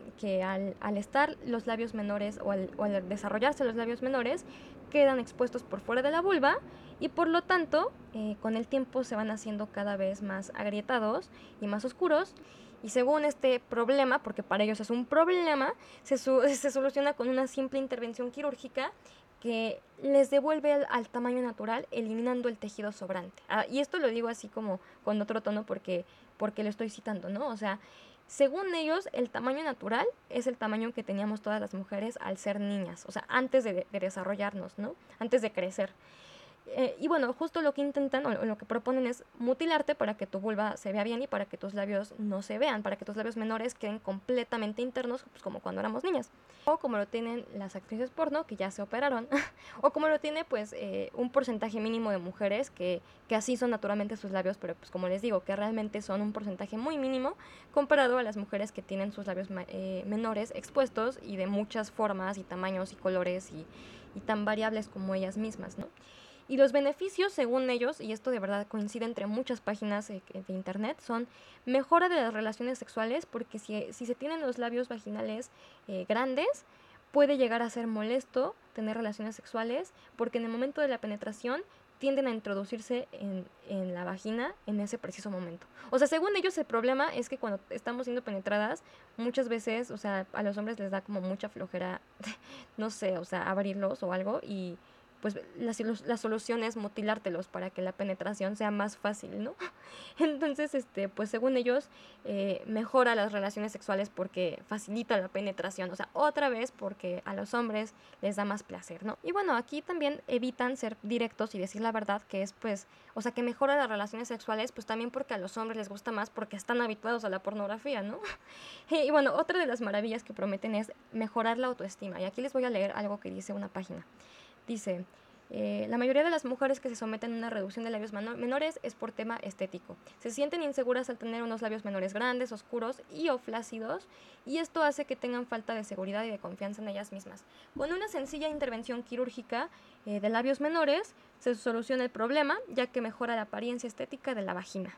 al, estar los labios menores o al, desarrollarse los labios menores quedan expuestos por fuera de la vulva y por lo tanto eh, con el tiempo se van haciendo cada vez más agrietados y más oscuros y según este problema, porque para ellos es un problema, se, se soluciona con una simple intervención quirúrgica que les devuelve al, tamaño natural eliminando el tejido sobrante. Ah, y esto lo digo así como con otro tono porque, porque lo estoy citando, ¿no? O sea, según ellos, el tamaño natural es el tamaño que teníamos todas las mujeres al ser niñas, o sea, antes de, de desarrollarnos, ¿no? Antes de crecer. Eh, y bueno, justo lo que intentan o lo que proponen es mutilarte para que tu vulva se vea bien y para que tus labios no se vean, para que tus labios menores queden completamente internos, pues como cuando éramos niñas. O como lo tienen las actrices porno que ya se operaron, o como lo tiene pues eh, un porcentaje mínimo de mujeres que, que así son naturalmente sus labios, pero pues como les digo, que realmente son un porcentaje muy mínimo comparado a las mujeres que tienen sus labios eh, menores expuestos y de muchas formas y tamaños y colores y, y tan variables como ellas mismas, ¿no? Y los beneficios, según ellos, y esto de verdad coincide entre muchas páginas de, internet, son mejora de las relaciones sexuales, porque si, si se tienen los labios vaginales eh, grandes, puede llegar a ser molesto tener relaciones sexuales, porque en el momento de la penetración tienden a introducirse en, en, la vagina en ese preciso momento. O sea, según ellos el problema es que cuando estamos siendo penetradas, muchas veces, o sea, a los hombres les da como mucha flojera, no sé, o sea, abrirlos o algo y pues la, solución es mutilártelos para que la penetración sea más fácil, ¿no? Entonces, este, pues según ellos, eh, mejora las relaciones sexuales porque facilita la penetración, o sea, otra vez porque a los hombres les da más placer, ¿no? Y bueno, aquí también evitan ser directos y decir la verdad, que es pues, o sea, que mejora las relaciones sexuales, pues también porque a los hombres les gusta más porque están habituados a la pornografía, ¿no? y bueno, otra de las maravillas que prometen es mejorar la autoestima. Y aquí les voy a leer algo que dice una página. Dice, eh, la mayoría de las mujeres que se someten a una reducción de labios menores es por tema estético. Se sienten inseguras al tener unos labios menores grandes, oscuros y o flácidos, y esto hace que tengan falta de seguridad y de confianza en ellas mismas. Con una sencilla intervención quirúrgica eh, de labios menores se soluciona el problema, ya que mejora la apariencia estética de la vagina.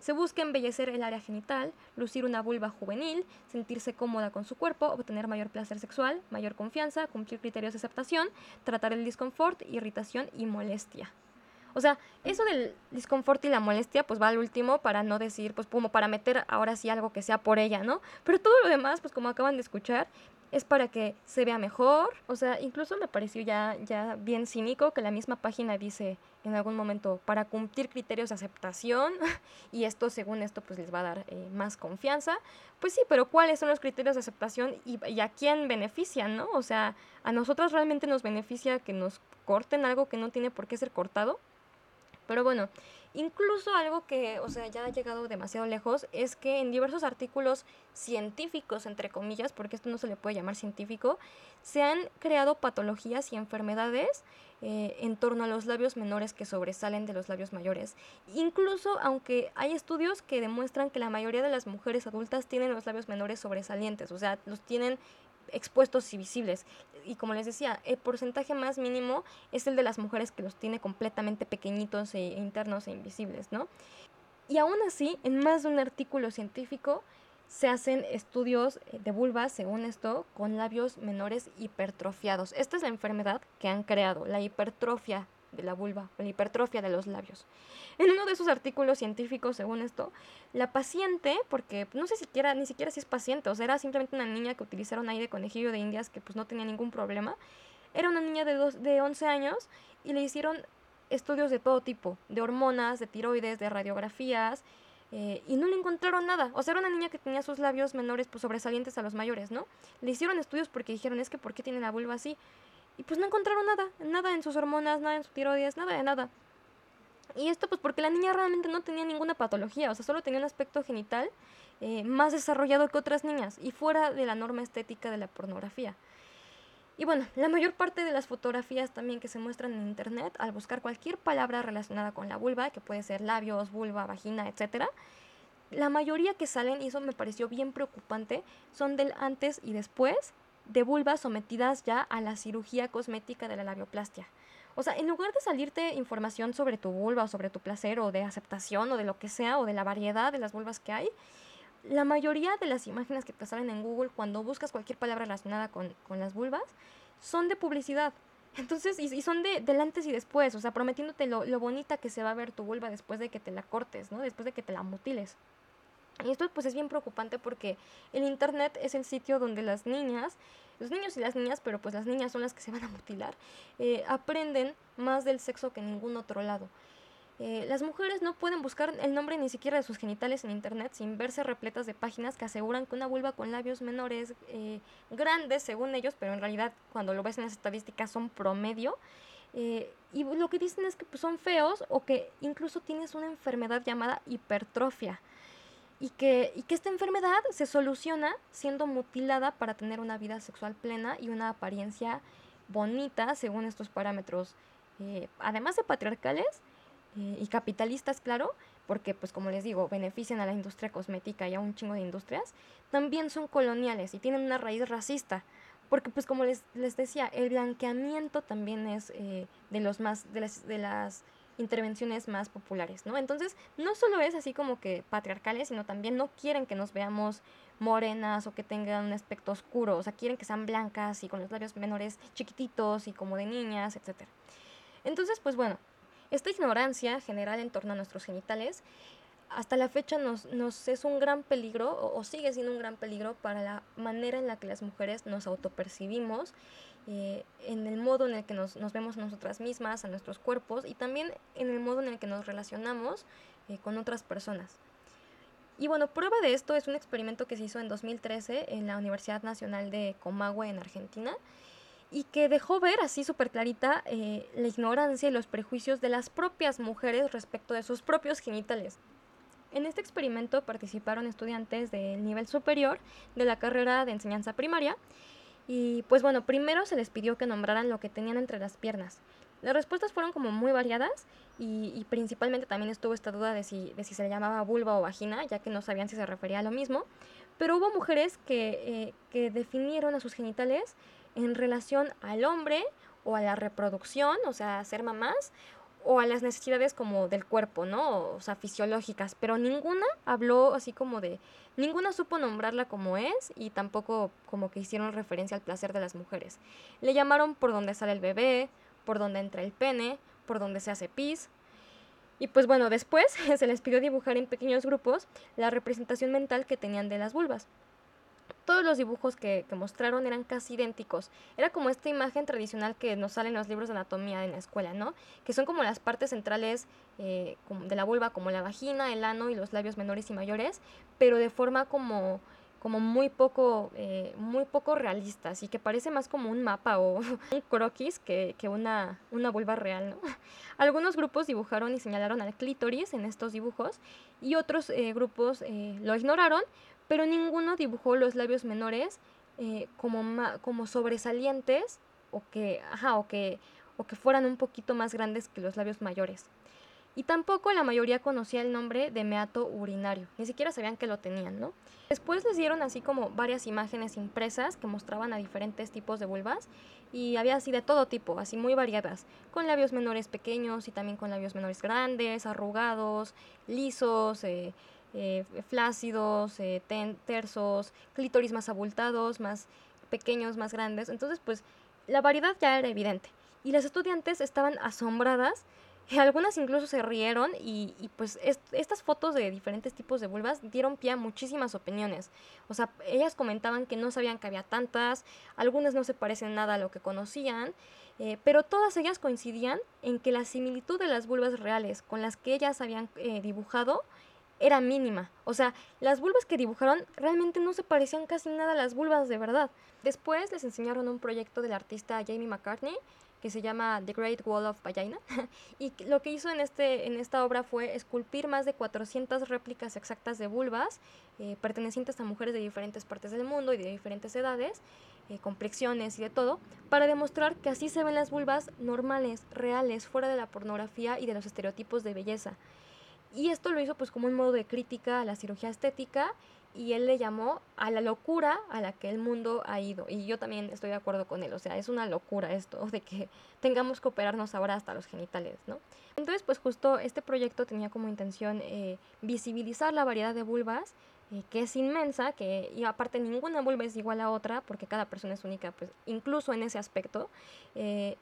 Se busca embellecer el área genital, lucir una vulva juvenil, sentirse cómoda con su cuerpo, obtener mayor placer sexual, mayor confianza, cumplir criterios de aceptación, tratar el disconfort, irritación y molestia. O sea, eso del disconfort y la molestia, pues va al último para no decir, pues como para meter ahora sí algo que sea por ella, ¿no? Pero todo lo demás, pues como acaban de escuchar, es para que se vea mejor. O sea, incluso me pareció ya, ya bien cínico que la misma página dice en algún momento para cumplir criterios de aceptación y esto según esto pues les va a dar eh, más confianza. Pues sí, pero ¿cuáles son los criterios de aceptación y, y, a quién benefician, no? O sea, ¿a nosotros realmente nos beneficia que nos corten algo que no tiene por qué ser cortado? Pero bueno, Incluso algo que, o sea, ya ha llegado demasiado lejos es que en diversos artículos científicos, entre comillas, porque esto no se le puede llamar científico, se han creado patologías y enfermedades eh, en torno a los labios menores que sobresalen de los labios mayores. Incluso aunque hay estudios que demuestran que la mayoría de las mujeres adultas tienen los labios menores sobresalientes, o sea, los tienen expuestos y visibles. Y como les decía, el porcentaje más mínimo es el de las mujeres que los tiene completamente pequeñitos e internos e invisibles, ¿no? Y aún así, en más de un artículo científico, se hacen estudios de vulvas, según esto, con labios menores hipertrofiados. Esta es la enfermedad que han creado, la hipertrofia de la vulva, la hipertrofia de los labios. En uno de esos artículos científicos, según esto, la paciente, porque no sé siquiera, ni siquiera si es paciente, o sea, era simplemente una niña que utilizaron ahí de conejillo de indias que pues no tenía ningún problema, era una niña de, dos, de 11 años y le hicieron estudios de todo tipo, de hormonas, de tiroides, de radiografías, eh, y no le encontraron nada. O sea, era una niña que tenía sus labios menores pues, sobresalientes a los mayores, ¿no? Le hicieron estudios porque dijeron, es que ¿por qué tiene la vulva así? Y pues no encontraron nada, nada en sus hormonas, nada en sus tiroides, nada de nada. Y esto pues porque la niña realmente no tenía ninguna patología, o sea, solo tenía un aspecto genital eh, más desarrollado que otras niñas y fuera de la norma estética de la pornografía. Y bueno, la mayor parte de las fotografías también que se muestran en internet, al buscar cualquier palabra relacionada con la vulva, que puede ser labios, vulva, vagina, etc., la mayoría que salen, y eso me pareció bien preocupante, son del antes y después de vulvas sometidas ya a la cirugía cosmética de la labioplastia. O sea, en lugar de salirte información sobre tu vulva o sobre tu placer o de aceptación o de lo que sea o de la variedad de las vulvas que hay, la mayoría de las imágenes que te salen en Google cuando buscas cualquier palabra relacionada con, las vulvas son de publicidad. Entonces, y, son de del antes y después, o sea, prometiéndote lo, lo, bonita que se va a ver tu vulva después de que te la cortes, ¿no? Después de que te la mutiles. Y esto pues es bien preocupante porque el internet es el sitio donde las niñas, los niños y las niñas, pero pues las niñas son las que se van a mutilar, eh, aprenden más del sexo que ningún otro lado. Eh, las mujeres no pueden buscar el nombre ni siquiera de sus genitales en internet sin verse repletas de páginas que aseguran que una vulva con labios menores, eh, grandes según ellos, pero en realidad cuando lo ves en las estadísticas son promedio. Eh, y lo que dicen es que pues, son feos o que incluso tienes una enfermedad llamada hipertrofia. Y que, y que esta enfermedad se soluciona siendo mutilada para tener una vida sexual plena y una apariencia bonita según estos parámetros, además de patriarcales, eh, y capitalistas, claro, porque pues como les digo, benefician a la industria cosmética y a un chingo de industrias, también son coloniales y tienen una raíz racista. Porque pues como les, les decía, el blanqueamiento también es eh, de, los más, de, las, de las intervenciones más populares, ¿no? Entonces, no solo es así como que patriarcales, sino también no quieren que nos veamos morenas o que tengan un aspecto oscuro, o sea, quieren que sean blancas y con los labios menores chiquititos y como de niñas, etc. Entonces, pues bueno, esta ignorancia general en torno a nuestros genitales hasta la fecha nos, es un gran peligro o, sigue siendo un gran peligro para la manera en la que las mujeres nos autopercibimos, eh, en el modo en el que nos, nos, vemos a nosotras mismas, a nuestros cuerpos y también en el modo en el que nos relacionamos eh, con otras personas. Y bueno, prueba de esto es un experimento que se hizo en 2013 en la Universidad Nacional de Comahue en Argentina y que dejó ver así súper clarita eh, la ignorancia y los prejuicios de las propias mujeres respecto de sus propios genitales. En este experimento participaron estudiantes del nivel superior de la carrera de enseñanza primaria y pues bueno, primero se les pidió que nombraran lo que tenían entre las piernas. Las respuestas fueron como muy variadas y, principalmente también estuvo esta duda de si, de si se le llamaba vulva o vagina, ya que no sabían si se refería a lo mismo. Pero hubo mujeres que, eh, que definieron a sus genitales en relación al hombre o a la reproducción, o sea, ser mamás, o a las necesidades como del cuerpo, ¿no? O sea, fisiológicas, pero ninguna habló así como de, ninguna supo nombrarla como es y tampoco como que hicieron referencia al placer de las mujeres. Le llamaron por donde sale el bebé, por donde entra el pene, por donde se hace pis. Y pues bueno, después se les pidió dibujar en pequeños grupos la representación mental que tenían de las vulvas todos los dibujos que, mostraron eran casi idénticos. Era como esta imagen tradicional que nos sale en los libros de anatomía en la escuela, ¿no? Que son como las partes centrales eh, de la vulva, como la vagina, el ano y los labios menores y mayores, pero de forma como como muy poco, eh, muy poco realista, así que parece más como un mapa o un croquis que, una, una vulva real, ¿no? Algunos grupos dibujaron y señalaron al clítoris en estos dibujos y otros eh, grupos lo ignoraron, pero ninguno dibujó los labios menores eh, como, como sobresalientes o que, o, que, o que fueran un poquito más grandes que los labios mayores. Y tampoco la mayoría conocía el nombre de meato urinario, ni siquiera sabían que lo tenían, ¿no? Después les dieron así como varias imágenes impresas que mostraban a diferentes tipos de vulvas y había así de todo tipo, así muy variadas, con labios menores pequeños y también con labios menores grandes, arrugados, lisos, eh, eh, flácidos, eh, tersos, clítoris más abultados, más pequeños, más grandes. Entonces, pues la variedad ya era evidente. Y las estudiantes estaban asombradas Algunas incluso se rieron y, pues estas fotos de diferentes tipos de vulvas dieron pie a muchísimas opiniones. O sea, ellas comentaban que no sabían que había tantas, algunas no se parecen nada a lo que conocían, eh, pero todas ellas coincidían en que la similitud de las vulvas reales con las que ellas habían eh, dibujado era mínima. O sea, las vulvas que dibujaron realmente no se parecían casi nada a las vulvas de verdad. Después les enseñaron un proyecto del artista Jamie McCartney que se llama The Great Wall of Vagina. y lo que hizo en, este, en esta obra fue esculpir más de 400 réplicas exactas de vulvas eh, pertenecientes a mujeres de diferentes partes del mundo y de diferentes edades, eh, complexiones y de todo, para demostrar que así se ven las vulvas normales, reales, fuera de la pornografía y de los estereotipos de belleza. Y esto lo hizo pues como un modo de crítica a la cirugía estética y él le llamó a la locura a la que el mundo ha ido. Y yo también estoy de acuerdo con él, o sea, es una locura esto de que tengamos que operarnos ahora hasta los genitales, ¿no? Entonces, pues justo este proyecto tenía como intención eh, visibilizar la variedad de vulvas, eh, que es inmensa, que y aparte ninguna vulva es igual a otra, porque cada persona es única, pues incluso en ese aspecto. Eh,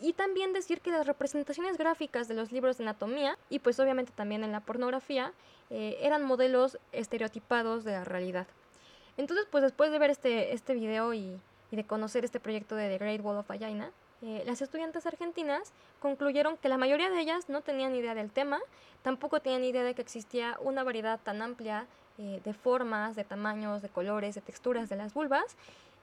y también decir que las representaciones gráficas de los libros de anatomía, y pues obviamente también en la pornografía, eh, eran modelos estereotipados de la realidad. Entonces, pues después de ver este, este video y, y de conocer este proyecto de The Great Wall of Vagina, eh, las estudiantes argentinas concluyeron que la mayoría de ellas no tenían idea del tema, tampoco tenían idea de que existía una variedad tan amplia eh, de formas, de tamaños, de colores, de texturas de las vulvas,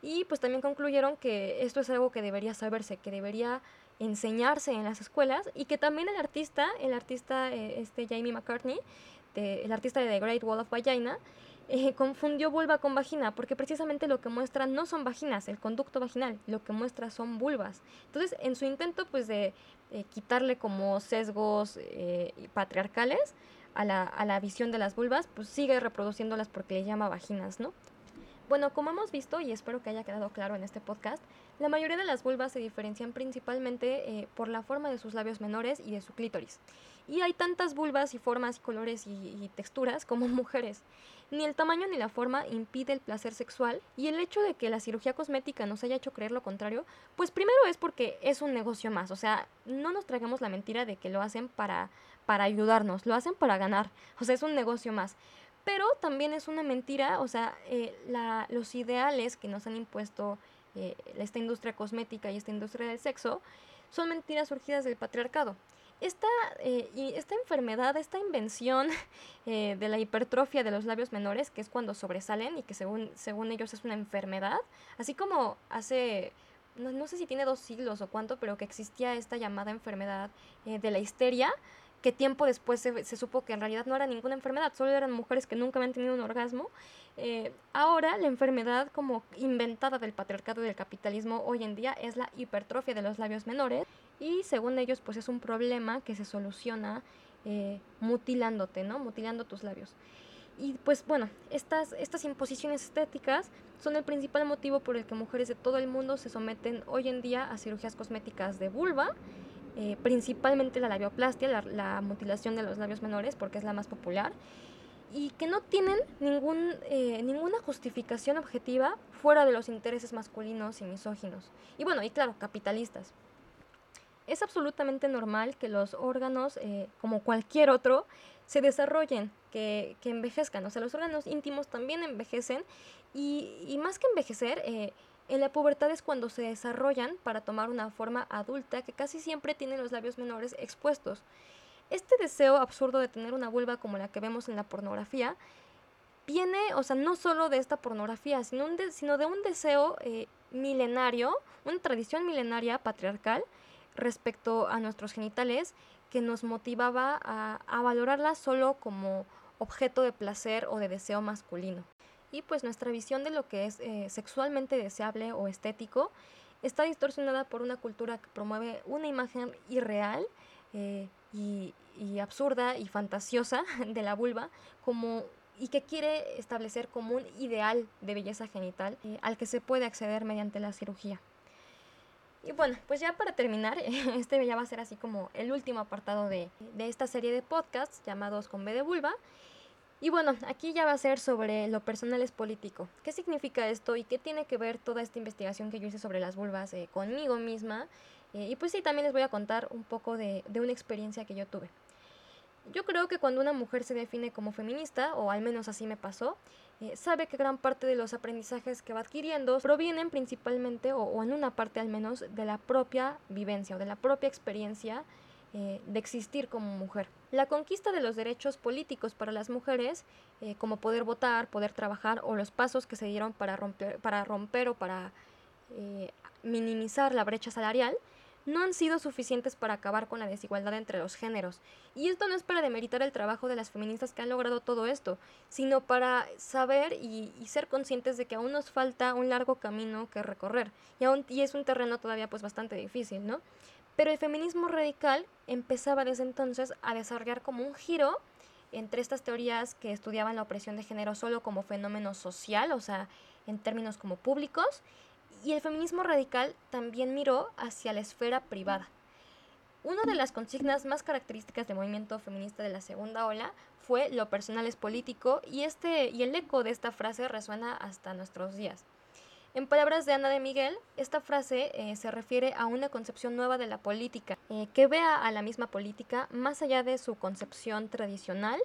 y pues también concluyeron que esto es algo que debería saberse, que debería enseñarse en las escuelas y que también el artista, el artista eh, este Jamie McCartney, el artista de The Great Wall of Vagina, eh, confundió vulva con vagina, porque precisamente lo que muestra no son vaginas, el conducto vaginal, lo que muestra son vulvas. Entonces, en su intento pues de eh, quitarle como sesgos patriarcales a la, a la visión de las vulvas, pues sigue reproduciéndolas porque le llama vaginas, ¿no? Bueno, como hemos visto, y espero que haya quedado claro en este podcast, la mayoría de las vulvas se diferencian principalmente eh, por la forma de sus labios menores y de su clítoris. Y hay tantas vulvas y formas, colores y, texturas como mujeres. Ni el tamaño ni la forma impide el placer sexual y el hecho de que la cirugía cosmética nos haya hecho creer lo contrario, pues primero es porque es un negocio más, o sea, no nos traigamos la mentira de que lo hacen para, para ayudarnos, lo hacen para ganar, o sea, es un negocio más pero también es una mentira, o sea, eh, los ideales que nos han impuesto eh, esta industria cosmética y esta industria del sexo son mentiras surgidas del patriarcado. Esta, eh, y esta enfermedad, esta invención de la hipertrofia de los labios menores, que es cuando sobresalen y que según, según ellos es una enfermedad, así como hace, no, no sé si tiene dos siglos o cuánto, pero que existía esta llamada enfermedad de la histeria, que tiempo después se, se, supo que en realidad no era ninguna enfermedad, solo eran mujeres que nunca habían tenido un orgasmo. Eh, ahora la enfermedad como inventada del patriarcado y del capitalismo hoy en día es la hipertrofia de los labios menores y según ellos pues es un problema que se soluciona eh, mutilándote, ¿no? Mutilando tus labios. Y pues bueno, estas, estas imposiciones estéticas son el principal motivo por el que mujeres de todo el mundo se someten hoy en día a cirugías cosméticas de vulva eh, principalmente la labioplastia, la, mutilación de los labios menores, porque es la más popular, y que no tienen ningún, eh, ninguna justificación objetiva fuera de los intereses masculinos y misóginos. Y bueno, y claro, capitalistas. Es absolutamente normal que los órganos, eh, como cualquier otro, se desarrollen, que, que, envejezcan. O sea, los órganos íntimos también envejecen y, y más que envejecer, en la pubertad es cuando se desarrollan para tomar una forma adulta que casi siempre tienen los labios menores expuestos. Este deseo absurdo de tener una vulva como la que vemos en la pornografía viene, o sea, no solo de esta pornografía, sino, de un deseo eh, milenario, una tradición milenaria patriarcal respecto a nuestros genitales que nos motivaba a, a valorarla solo como objeto de placer o de deseo masculino. Y pues nuestra visión de lo que es eh, sexualmente deseable o estético está distorsionada por una cultura que promueve una imagen irreal eh, y, absurda y fantasiosa de la vulva como y que quiere establecer como un ideal de belleza genital eh, al que se puede acceder mediante la cirugía. Y bueno, pues ya para terminar, este ya va a ser así como el último apartado de, de esta serie de podcasts llamados Con B de Vulva. Y bueno, aquí ya va a ser sobre lo personal es político. ¿Qué significa esto y qué tiene que ver toda esta investigación que yo hice sobre las vulvas eh, conmigo misma Eh, y pues sí, también les voy a contar un poco de, de una experiencia que yo tuve. Yo creo que cuando una mujer se define como feminista, o al menos así me pasó, eh, sabe que gran parte de los aprendizajes que va adquiriendo provienen principalmente, o, en una parte al menos, de la propia vivencia o de la propia experiencia eh, de existir como mujer. La conquista de los derechos políticos para las mujeres, eh, como poder votar, poder trabajar, o los pasos que se dieron para romper, para romper o para minimizar la brecha salarial, no han sido suficientes para acabar con la desigualdad entre los géneros. Y esto no es para demeritar el trabajo de las feministas que han logrado todo esto, sino para saber y, ser conscientes de que aún nos falta un largo camino que recorrer. Y, aún, y es un terreno todavía pues bastante difícil, ¿no? Pero el feminismo radical empezaba desde entonces a desarrollar como un giro entre estas teorías que estudiaban la opresión de género solo como fenómeno social, o sea, en términos como públicos, y el feminismo radical también miró hacia la esfera privada. Una de las consignas más características del movimiento feminista de la segunda ola fue lo personal es político y, este, y el eco de esta frase resuena hasta nuestros días. En palabras de Ana de Miguel, esta frase eh, se refiere a una concepción nueva de la política, eh, que vea a la misma política más allá de su concepción tradicional,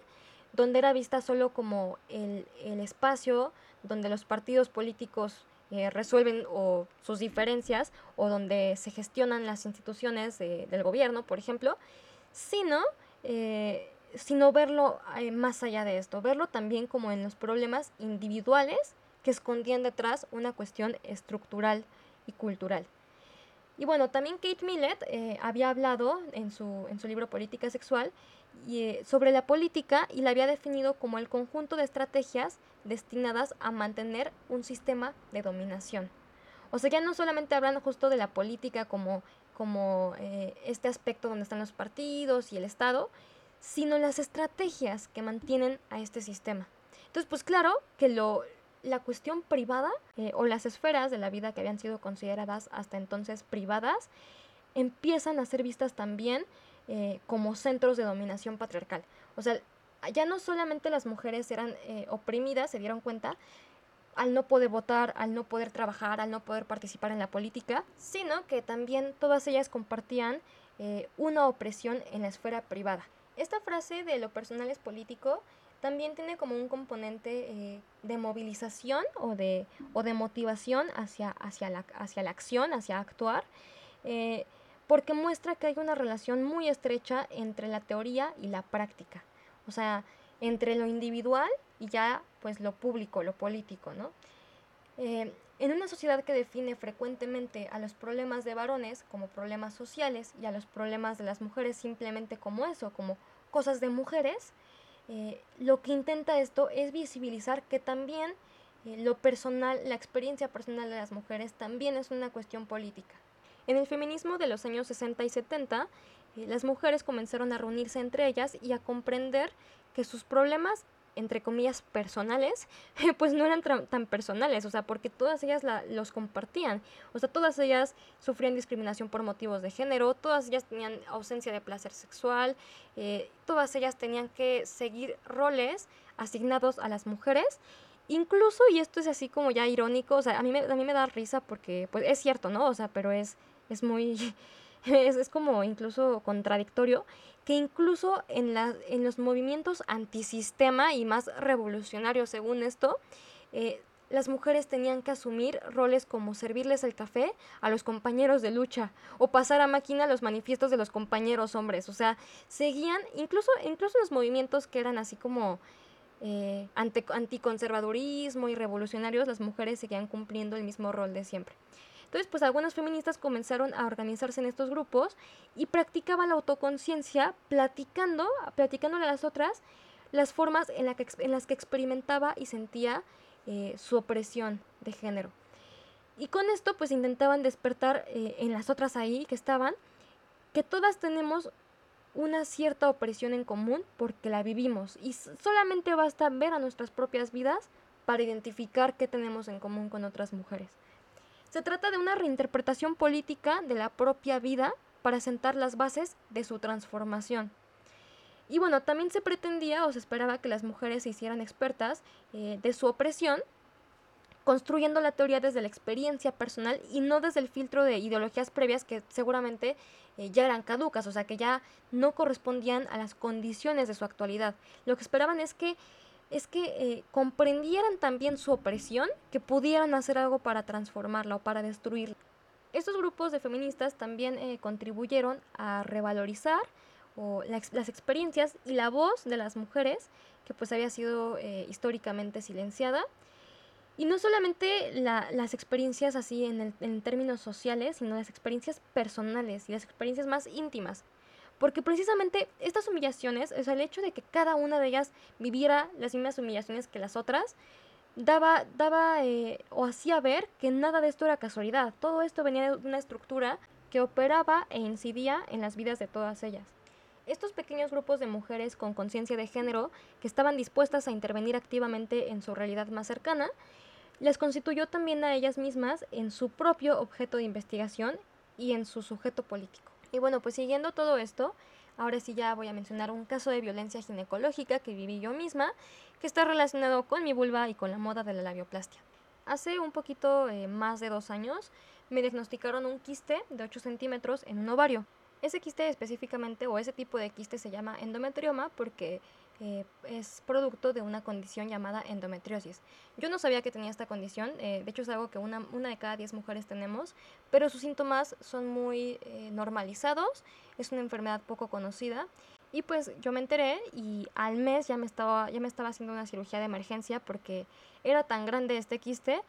donde era vista solo como el, el espacio donde los partidos políticos eh, resuelven o sus diferencias o donde se gestionan las instituciones del gobierno, por ejemplo, sino, eh, sino verlo eh, más allá de esto, verlo también como en los problemas individuales que escondían detrás una cuestión estructural y cultural. Y bueno, también Kate Millett había hablado en su, en su libro Política Sexual y, sobre la política y la había definido como el conjunto de estrategias destinadas a mantener un sistema de dominación. O sea, ya no solamente hablando justo de la política como, como eh, este aspecto donde están los partidos y el Estado, sino las estrategias que mantienen a este sistema. Entonces, pues claro que lo, la cuestión privada eh, o las esferas de la vida que habían sido consideradas hasta entonces privadas empiezan a ser vistas también eh, como centros de dominación patriarcal. O sea, ya no solamente las mujeres eran eh, oprimidas, se dieron cuenta, al no poder votar, al no poder trabajar, al no poder participar en la política, sino que también todas ellas compartían eh, una opresión en la esfera privada. Esta frase de lo personal es político también tiene como un componente eh, de movilización o de, o de motivación hacia, hacia, la, hacia la acción, hacia actuar, porque muestra que hay una relación muy estrecha entre la teoría y la práctica o sea, entre lo individual y ya pues lo público, lo político, ¿no? Eh, en una sociedad que define frecuentemente a los problemas de varones como problemas sociales y a los problemas de las mujeres simplemente como eso, como cosas de mujeres, eh, lo que intenta esto es visibilizar que también eh, lo personal, la experiencia personal de las mujeres también es una cuestión política. En el feminismo de los años 60 y 70, las mujeres comenzaron a reunirse entre ellas y a comprender que sus problemas entre comillas personales, pues no eran tan personales, o sea, porque todas ellas los compartían, o sea, todas ellas sufrían discriminación por motivos de género, todas ellas tenían ausencia de placer sexual, eh, todas ellas tenían que seguir roles asignados a las mujeres, incluso, y esto es así como ya irónico, o sea, a mí me, a mí me da risa porque, pues es cierto, ¿no? O sea, pero es, es muy es, como incluso contradictorio, que incluso en, la, en los movimientos antisistema y más revolucionarios según esto, eh, las mujeres tenían que asumir roles como servirles el café a los compañeros de lucha o pasar a máquina los manifiestos de los compañeros hombres. O sea, seguían, incluso, incluso los movimientos que eran así como eh, anticonservadurismo y revolucionarios, las mujeres seguían cumpliendo el mismo rol de siempre. Entonces, pues algunas feministas comenzaron a organizarse en estos grupos y practicaban la autoconciencia platicando, platicándole a las otras las formas en, las que experimentaba y sentía eh, su opresión de género. Y con esto pues intentaban despertar eh, en las otras ahí que estaban, que todas tenemos una cierta opresión en común porque la vivimos y solamente basta ver a nuestras propias vidas para identificar qué tenemos en común con otras mujeres. Se trata de una reinterpretación política de la propia vida para sentar las bases de su transformación. Y bueno, también se pretendía o se esperaba que las mujeres se hicieran expertas eh, de su opresión construyendo la teoría desde la experiencia personal y no desde el filtro de ideologías previas que seguramente eh, ya eran caducas, o sea, que ya no correspondían a las condiciones de su actualidad. Lo que esperaban es que es que eh, comprendieran también su opresión, que pudieran hacer algo para transformarla o para destruirla. Estos grupos de feministas también eh, contribuyeron a revalorizar las experiencias y la voz de las mujeres, que pues había sido históricamente silenciada, y no solamente las experiencias así en, en términos sociales, sino las experiencias personales y las experiencias más íntimas. Porque precisamente estas humillaciones, o sea, el hecho de que cada una de ellas viviera las mismas humillaciones que las otras, daba, daba eh, o hacía ver que nada de esto era casualidad. Todo esto venía de una estructura que operaba e incidía en las vidas de todas ellas. Estos pequeños grupos de mujeres con conciencia de género que estaban dispuestas a intervenir activamente en su realidad más cercana les constituyó también a ellas mismas en su propio objeto de investigación y en su sujeto político. Y bueno, pues siguiendo todo esto, ahora sí ya voy a mencionar un caso de violencia ginecológica que viví yo misma, que está relacionado con mi vulva y con la moda de la labioplastia. Hace un poquito eh, más de dos años me diagnosticaron un quiste de 8 centímetros en un ovario. Ese quiste específicamente o ese tipo de quiste se llama endometrioma porque eh, es producto de una condición llamada endometriosis. Yo no sabía que tenía esta condición, eh, de hecho es algo que una, una, de cada diez mujeres tenemos, pero sus síntomas son muy eh, normalizados, es una enfermedad poco conocida. Y pues yo me enteré y al mes ya me, estaba, ya me estaba haciendo una cirugía de emergencia porque era tan grande este quiste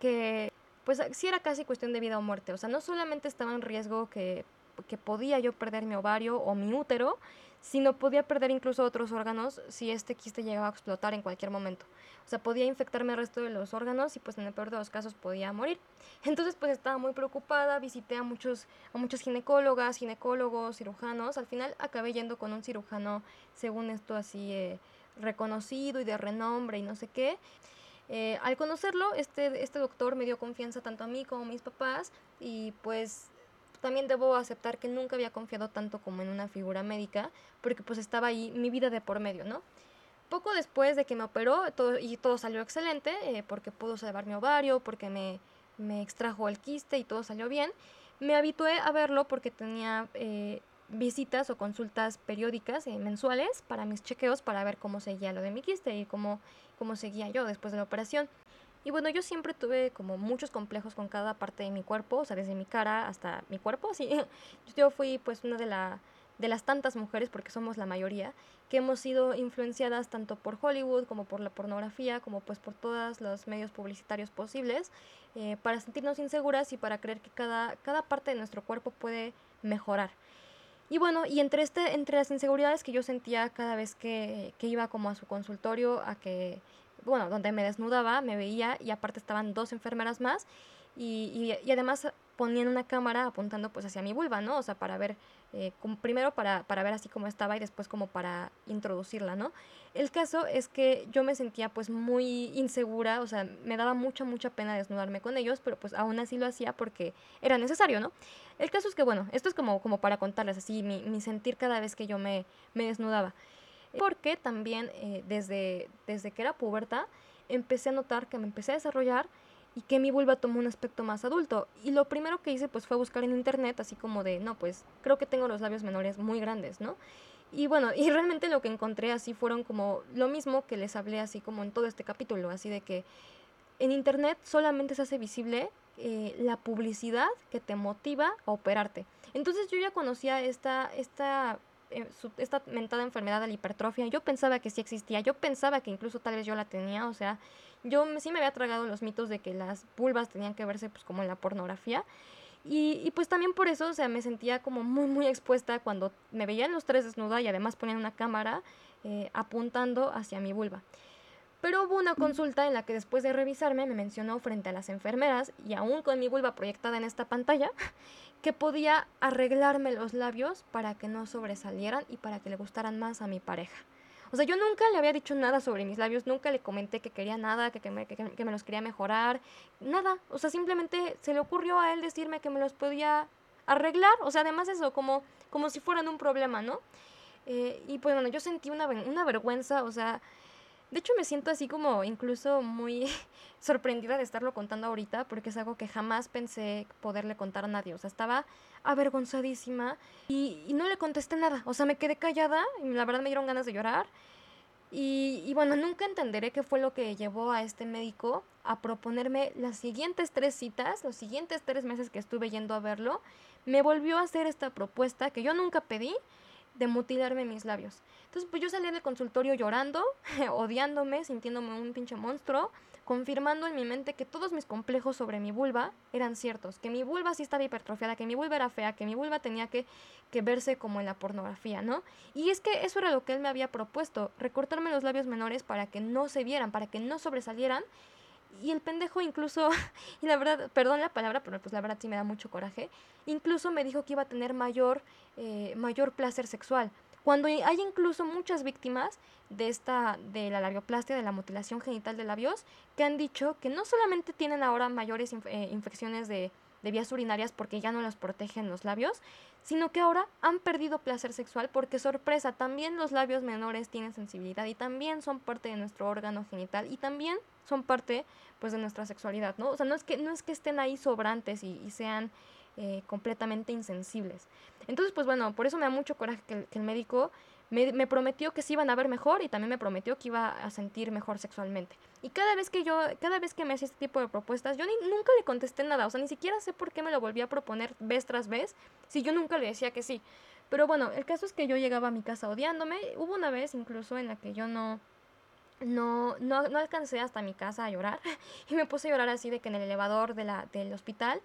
que pues sí era casi cuestión de vida o muerte. O sea, no solamente estaba en riesgo que, que podía yo perder mi ovario o mi útero, sino podía perder incluso otros órganos si este quiste llegaba a explotar en cualquier momento. O sea, podía infectarme el resto de los órganos y pues en el peor de los casos podía morir. Entonces pues estaba muy preocupada, visité a muchos, a muchas ginecólogas, ginecólogos, cirujanos. Al final acabé yendo con un cirujano, según esto así, eh, reconocido y de renombre y no sé qué. Eh, al conocerlo, este, este doctor me dio confianza tanto a mí como a mis papás y pues también debo aceptar que nunca había confiado tanto como en una figura médica, porque pues estaba ahí mi vida de por medio, ¿no? Poco después de que me operó todo, y todo salió excelente, eh, porque pudo salvar mi ovario, porque me, me, extrajo el quiste y todo salió bien, me habitué a verlo porque tenía eh, visitas o consultas periódicas eh, mensuales para mis chequeos para ver cómo seguía lo de mi quiste y cómo, cómo seguía yo después de la operación. Y bueno, yo siempre tuve como muchos complejos con cada parte de mi cuerpo, o sea, desde mi cara hasta mi cuerpo, así. Yo fui pues una de, la, de las tantas mujeres, porque somos la mayoría, que hemos sido influenciadas tanto por Hollywood como por la pornografía, como pues por todos los medios publicitarios posibles, eh, para sentirnos inseguras y para creer que cada, cada parte de nuestro cuerpo puede mejorar. Y bueno, y entre, este, entre las inseguridades que yo sentía cada vez que, que iba como a su consultorio, a que bueno, donde me desnudaba, me veía y aparte estaban dos enfermeras más y, y, además ponían una cámara apuntando pues hacia mi vulva, ¿no? O sea, para ver, eh, primero para, para ver así cómo estaba y después como para introducirla, ¿no? El caso es que yo me sentía pues muy insegura, o sea, me daba mucha, mucha pena desnudarme con ellos, pero pues aún así lo hacía porque era necesario, ¿no? El caso es que, bueno, esto es como, como para contarles así mi, mi sentir cada vez que yo me, me desnudaba porque también eh, desde, desde que era puberta empecé a notar que me empecé a desarrollar y que mi vulva tomó un aspecto más adulto. Y lo primero que hice pues fue buscar en internet así como de, no, pues creo que tengo los labios menores muy grandes, ¿no? Y bueno, y realmente lo que encontré así fueron como lo mismo que les hablé así como en todo este capítulo, así de que en internet solamente se hace visible eh, la publicidad que te motiva a operarte. Entonces yo ya conocía esta, esta eh, esta mentada enfermedad de la hipertrofia, yo pensaba que sí existía, yo pensaba que incluso tal vez yo la tenía, o sea, yo sí me había tragado los mitos de que las vulvas tenían que verse pues como en la pornografía. Y, pues también por eso, o sea, me sentía como muy, muy expuesta cuando me veían los tres desnuda y además ponían una cámara eh, apuntando hacia mi vulva. Pero hubo una consulta en la que después de revisarme me mencionó frente a las enfermeras y aún con mi vulva proyectada en esta pantalla que podía arreglarme los labios para que no sobresalieran y para que le gustaran más a mi pareja. O sea, yo nunca le había dicho nada sobre mis labios, nunca le comenté que quería nada, que, me, que, me, los quería mejorar, nada. O sea, simplemente se le ocurrió a él decirme que me los podía arreglar. O sea, además eso, como, como si fueran un problema, ¿no? Eh, y pues bueno, yo sentí una, una vergüenza, o sea, De hecho, me siento así como incluso muy sorprendida de estarlo contando ahorita, porque es algo que jamás pensé poderle contar a nadie. O sea, estaba avergonzadísima y, no le contesté nada. O sea, me quedé callada y la verdad me dieron ganas de llorar. Y, y, bueno, nunca entenderé qué fue lo que llevó a este médico a proponerme las siguientes tres citas, los siguientes tres meses que estuve yendo a verlo, me volvió a hacer esta propuesta que yo nunca pedí de mutilarme mis labios. Entonces, pues yo salí del consultorio llorando, odiándome, sintiéndome un pinche monstruo, confirmando en mi mente que todos mis complejos sobre mi vulva eran ciertos, que mi vulva sí estaba hipertrofiada, que mi vulva era fea, que mi vulva tenía que, que verse como en la pornografía, ¿no? Y es que eso era lo que él me había propuesto, recortarme los labios menores para que no se vieran, para que no sobresalieran. Y el pendejo incluso, y la verdad, perdón la palabra, pero pues la verdad sí me da mucho coraje, incluso me dijo que iba a tener mayor, eh, mayor placer sexual. Cuando hay incluso muchas víctimas de esta de la labioplastia, de la mutilación genital de labios, que han dicho que no solamente tienen ahora mayores eh, infecciones de, de vías urinarias porque ya no los protegen los labios, sino que ahora han perdido placer sexual porque sorpresa, también los labios menores tienen sensibilidad y también son parte de nuestro órgano genital y también son parte pues de nuestra sexualidad, ¿no? O sea, no es que, no es que estén ahí sobrantes y, sean eh, completamente insensibles. Entonces, pues bueno, por eso me da mucho coraje que, que el médico me, prometió que se iban a ver mejor y también me prometió que iba a sentir mejor sexualmente. Y cada vez que yo, cada vez que me hacía este tipo de propuestas, yo ni, nunca le contesté nada, o sea, ni siquiera sé por qué me lo volví a proponer vez tras vez, si yo nunca le decía que sí. Pero bueno, el caso es que yo llegaba a mi casa odiándome, hubo una vez incluso en la que yo no, no, no, no, alcancé hasta mi casa a llorar y me puse a llorar así de que en el elevador del hospital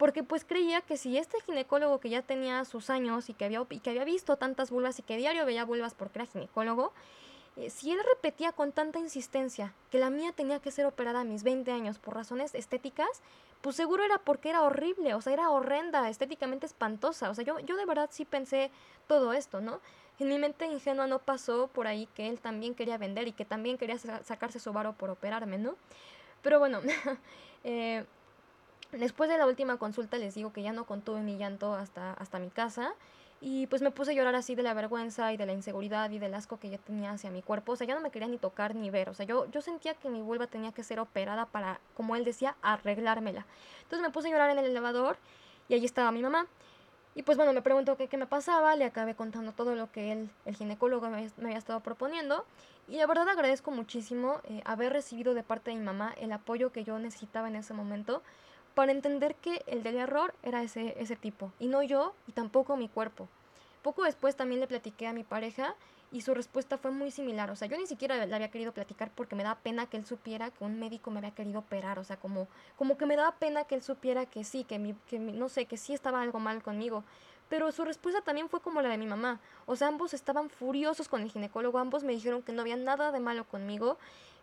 porque pues creía que si este ginecólogo que ya tenía sus años y que había, que había visto tantas vulvas y que diario veía vulvas porque era ginecólogo, eh, si él repetía con tanta insistencia que la mía tenía que ser operada a mis 20 años por razones estéticas, pues seguro era porque era horrible, o sea, era horrenda, estéticamente espantosa. O sea, yo, yo de verdad sí pensé todo esto, ¿no? En mi mente ingenua no pasó por ahí que él también quería vender y que también quería sacarse su varo por operarme, ¿no? Pero bueno, eh, Después de la última consulta les digo que ya no contuve mi llanto hasta, hasta mi casa y pues me puse a llorar así de la vergüenza y de la inseguridad y del asco que yo tenía hacia mi cuerpo. O sea, ya no me quería ni tocar ni ver. O sea, yo, yo sentía que mi vulva tenía que ser operada para, como él decía, arreglármela. Entonces me puse a llorar en el elevador y allí estaba mi mamá. Y pues bueno, me preguntó qué, qué me pasaba, le acabé contando todo lo que él, el ginecólogo me, había estado proponiendo. Y la verdad agradezco muchísimo eh, haber recibido de parte de mi mamá el apoyo que yo necesitaba en ese momento para entender que el del error era ese, ese tipo, y no yo, y tampoco mi cuerpo. Poco después también le platiqué a mi pareja y su respuesta fue muy similar. O sea, yo ni siquiera le había querido platicar porque me da pena que él supiera que un médico me había querido operar. O sea, como, como que me daba pena que él supiera que sí, que, mi, que no sé, que sí estaba algo mal conmigo. Pero su respuesta también fue como la de mi mamá. O sea, ambos estaban furiosos con el ginecólogo, ambos me dijeron que no había nada de malo conmigo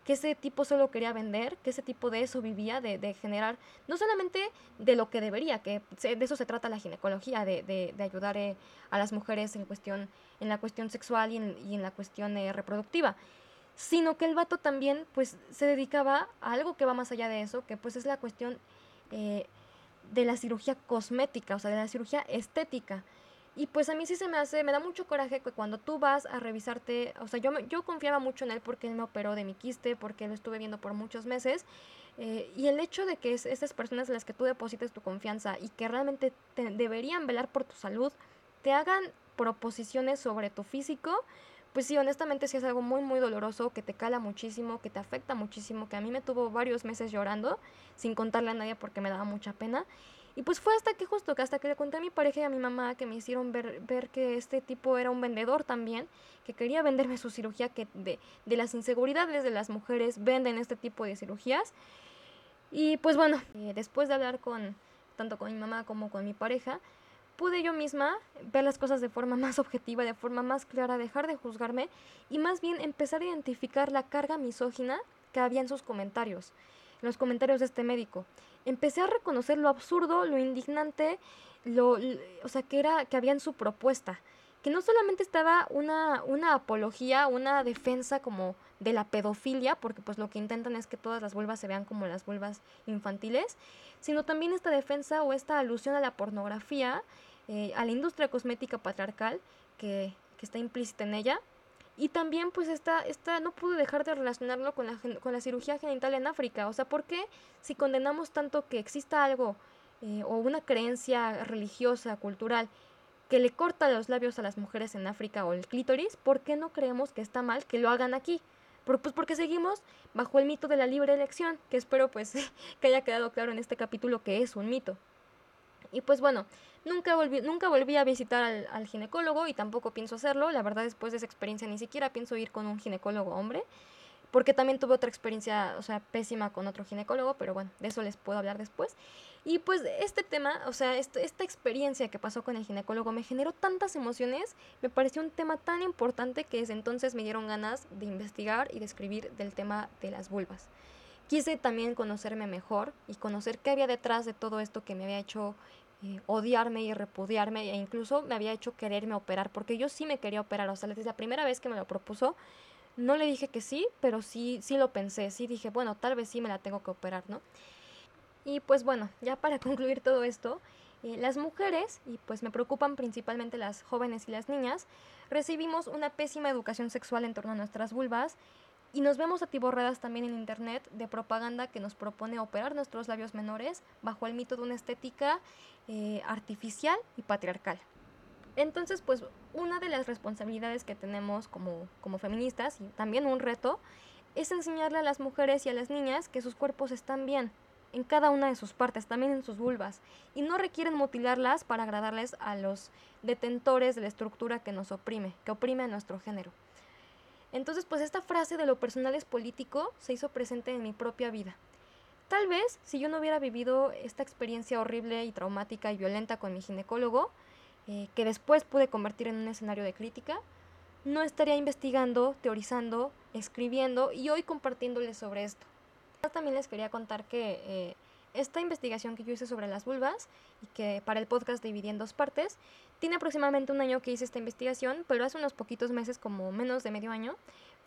que ese tipo solo quería vender, que ese tipo de eso vivía, de, de generar, no solamente de lo que debería, que de eso se trata la ginecología, de, de, de ayudar eh, a las mujeres en, cuestión, en la cuestión sexual y en, y en la cuestión eh, reproductiva, sino que el vato también pues se dedicaba a algo que va más allá de eso, que pues es la cuestión eh, de la cirugía cosmética, o sea, de la cirugía estética. Y pues a mí sí se me hace, me da mucho coraje que cuando tú vas a revisarte, o sea, yo, yo confiaba mucho en él porque él me operó de mi quiste, porque lo estuve viendo por muchos meses. Eh, y el hecho de que es, esas personas en las que tú deposites tu confianza y que realmente deberían velar por tu salud, te hagan proposiciones sobre tu físico, pues sí, honestamente sí es algo muy, muy doloroso, que te cala muchísimo, que te afecta muchísimo, que a mí me tuvo varios meses llorando, sin contarle a nadie porque me daba mucha pena. Y pues fue hasta que justo, que hasta que le conté a mi pareja y a mi mamá que me hicieron ver, ver que este tipo era un vendedor también, que quería venderme su cirugía, que de, de las inseguridades de las mujeres venden este tipo de cirugías. Y pues bueno, eh, después de hablar con tanto con mi mamá como con mi pareja, pude yo misma ver las cosas de forma más objetiva, de forma más clara, dejar de juzgarme y más bien empezar a identificar la carga misógina que había en sus comentarios, en los comentarios de este médico. Empecé a reconocer lo absurdo, lo indignante, lo, o sea, que era que había en su propuesta, que no solamente estaba una, una apología, una defensa como de la pedofilia, porque pues lo que intentan es que todas las vulvas se vean como las vulvas infantiles, sino también esta defensa o esta alusión a la pornografía, eh, a la industria cosmética patriarcal que, que está implícita en ella, Y también pues esta, esta no pude dejar de relacionarlo con la, con la cirugía genital en África. O sea, ¿por qué si condenamos tanto que exista algo eh, o una creencia religiosa, cultural, que le corta los labios a las mujeres en África o el clítoris, ¿por qué no creemos que está mal que lo hagan aquí? pues porque seguimos bajo el mito de la libre elección, que espero pues que haya quedado claro en este capítulo que es un mito. Y pues bueno, nunca volví, nunca volví a visitar al, ginecólogo y tampoco pienso hacerlo. La verdad, después de esa experiencia ni siquiera pienso ir con un ginecólogo hombre, porque también tuve otra experiencia, o sea, pésima con otro ginecólogo, pero bueno, de eso les puedo hablar después. Y pues este tema, o sea, esta experiencia que pasó con el ginecólogo me generó tantas emociones, me pareció un tema tan importante que desde entonces me dieron ganas de investigar y de escribir del tema de las vulvas. Quise también conocerme mejor y conocer qué había detrás de todo esto que me había hecho eh, odiarme y repudiarme e incluso me había hecho quererme operar, porque yo sí me quería operar, o sea, desde la primera vez que me lo propuso, no le dije que sí, pero sí, sí lo pensé, sí dije, bueno, tal vez sí me la tengo que operar, ¿no? Y pues bueno, ya para concluir todo esto, eh, las mujeres, y pues me preocupan principalmente las jóvenes y las niñas, recibimos una pésima educación sexual en torno a nuestras vulvas y nos vemos atiborradas también en internet de propaganda que nos propone operar nuestros labios menores bajo el mito de una estética eh, artificial y patriarcal. Entonces, pues una de las responsabilidades que tenemos como, como feministas y también un reto es enseñarle a las mujeres y a las niñas que sus cuerpos están bien, en cada una de sus partes, también en sus vulvas, y no requieren mutilarlas para agradarles a los detentores de la estructura que nos oprime, que oprime a nuestro género. Entonces, pues esta frase de lo personal es político se hizo presente en mi propia vida. Tal vez si yo no hubiera vivido esta experiencia horrible y traumática y violenta con mi ginecólogo, eh, que después pude convertir en un escenario de crítica, no estaría investigando, teorizando, escribiendo y hoy compartiéndoles sobre esto. También les quería contar que eh, esta investigación que yo hice sobre las vulvas y que para el podcast dividí en dos partes, tiene aproximadamente un año que hice esta investigación, pero hace unos poquitos meses, como menos de medio año,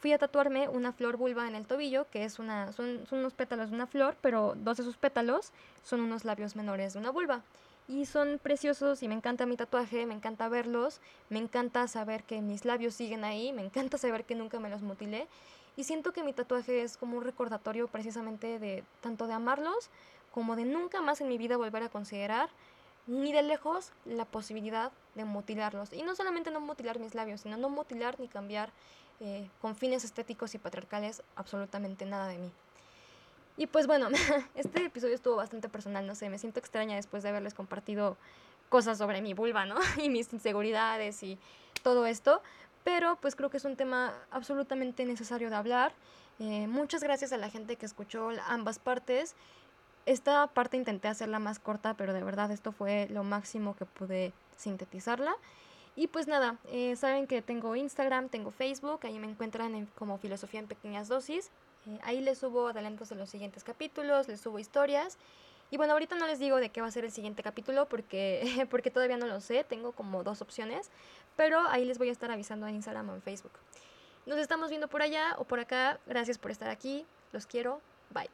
fui a tatuarme una flor vulva en el tobillo, que es una, son, son unos pétalos de una flor, pero dos de sus pétalos son unos labios menores de una vulva. Y son preciosos y me encanta mi tatuaje, me encanta verlos, me encanta saber que mis labios siguen ahí, me encanta saber que nunca me los mutilé. Y siento que mi tatuaje es como un recordatorio precisamente de tanto de amarlos como de nunca más en mi vida volver a considerar ni de lejos la posibilidad de mutilarlos. Y no solamente no mutilar mis labios, sino no mutilar ni cambiar eh, con fines estéticos y patriarcales absolutamente nada de mí. Y pues bueno, este episodio estuvo bastante personal, no sé, me siento extraña después de haberles compartido cosas sobre mi vulva, ¿no? Y mis inseguridades y todo esto pero pues creo que es un tema absolutamente necesario de hablar. Eh, muchas gracias a la gente que escuchó ambas partes. Esta parte intenté hacerla más corta, pero de verdad esto fue lo máximo que pude sintetizarla. Y pues nada, eh, saben que tengo Instagram, tengo Facebook, ahí me encuentran como Filosofía en Pequeñas Dosis. Eh, ahí les subo adelantos de los siguientes capítulos, les subo historias. Y bueno, ahorita no les digo de qué va a ser el siguiente capítulo porque, porque todavía no lo sé, tengo como dos opciones, pero ahí les voy a estar avisando en Instagram o en Facebook. Nos estamos viendo por allá o por acá. Gracias por estar aquí. Los quiero. Bye.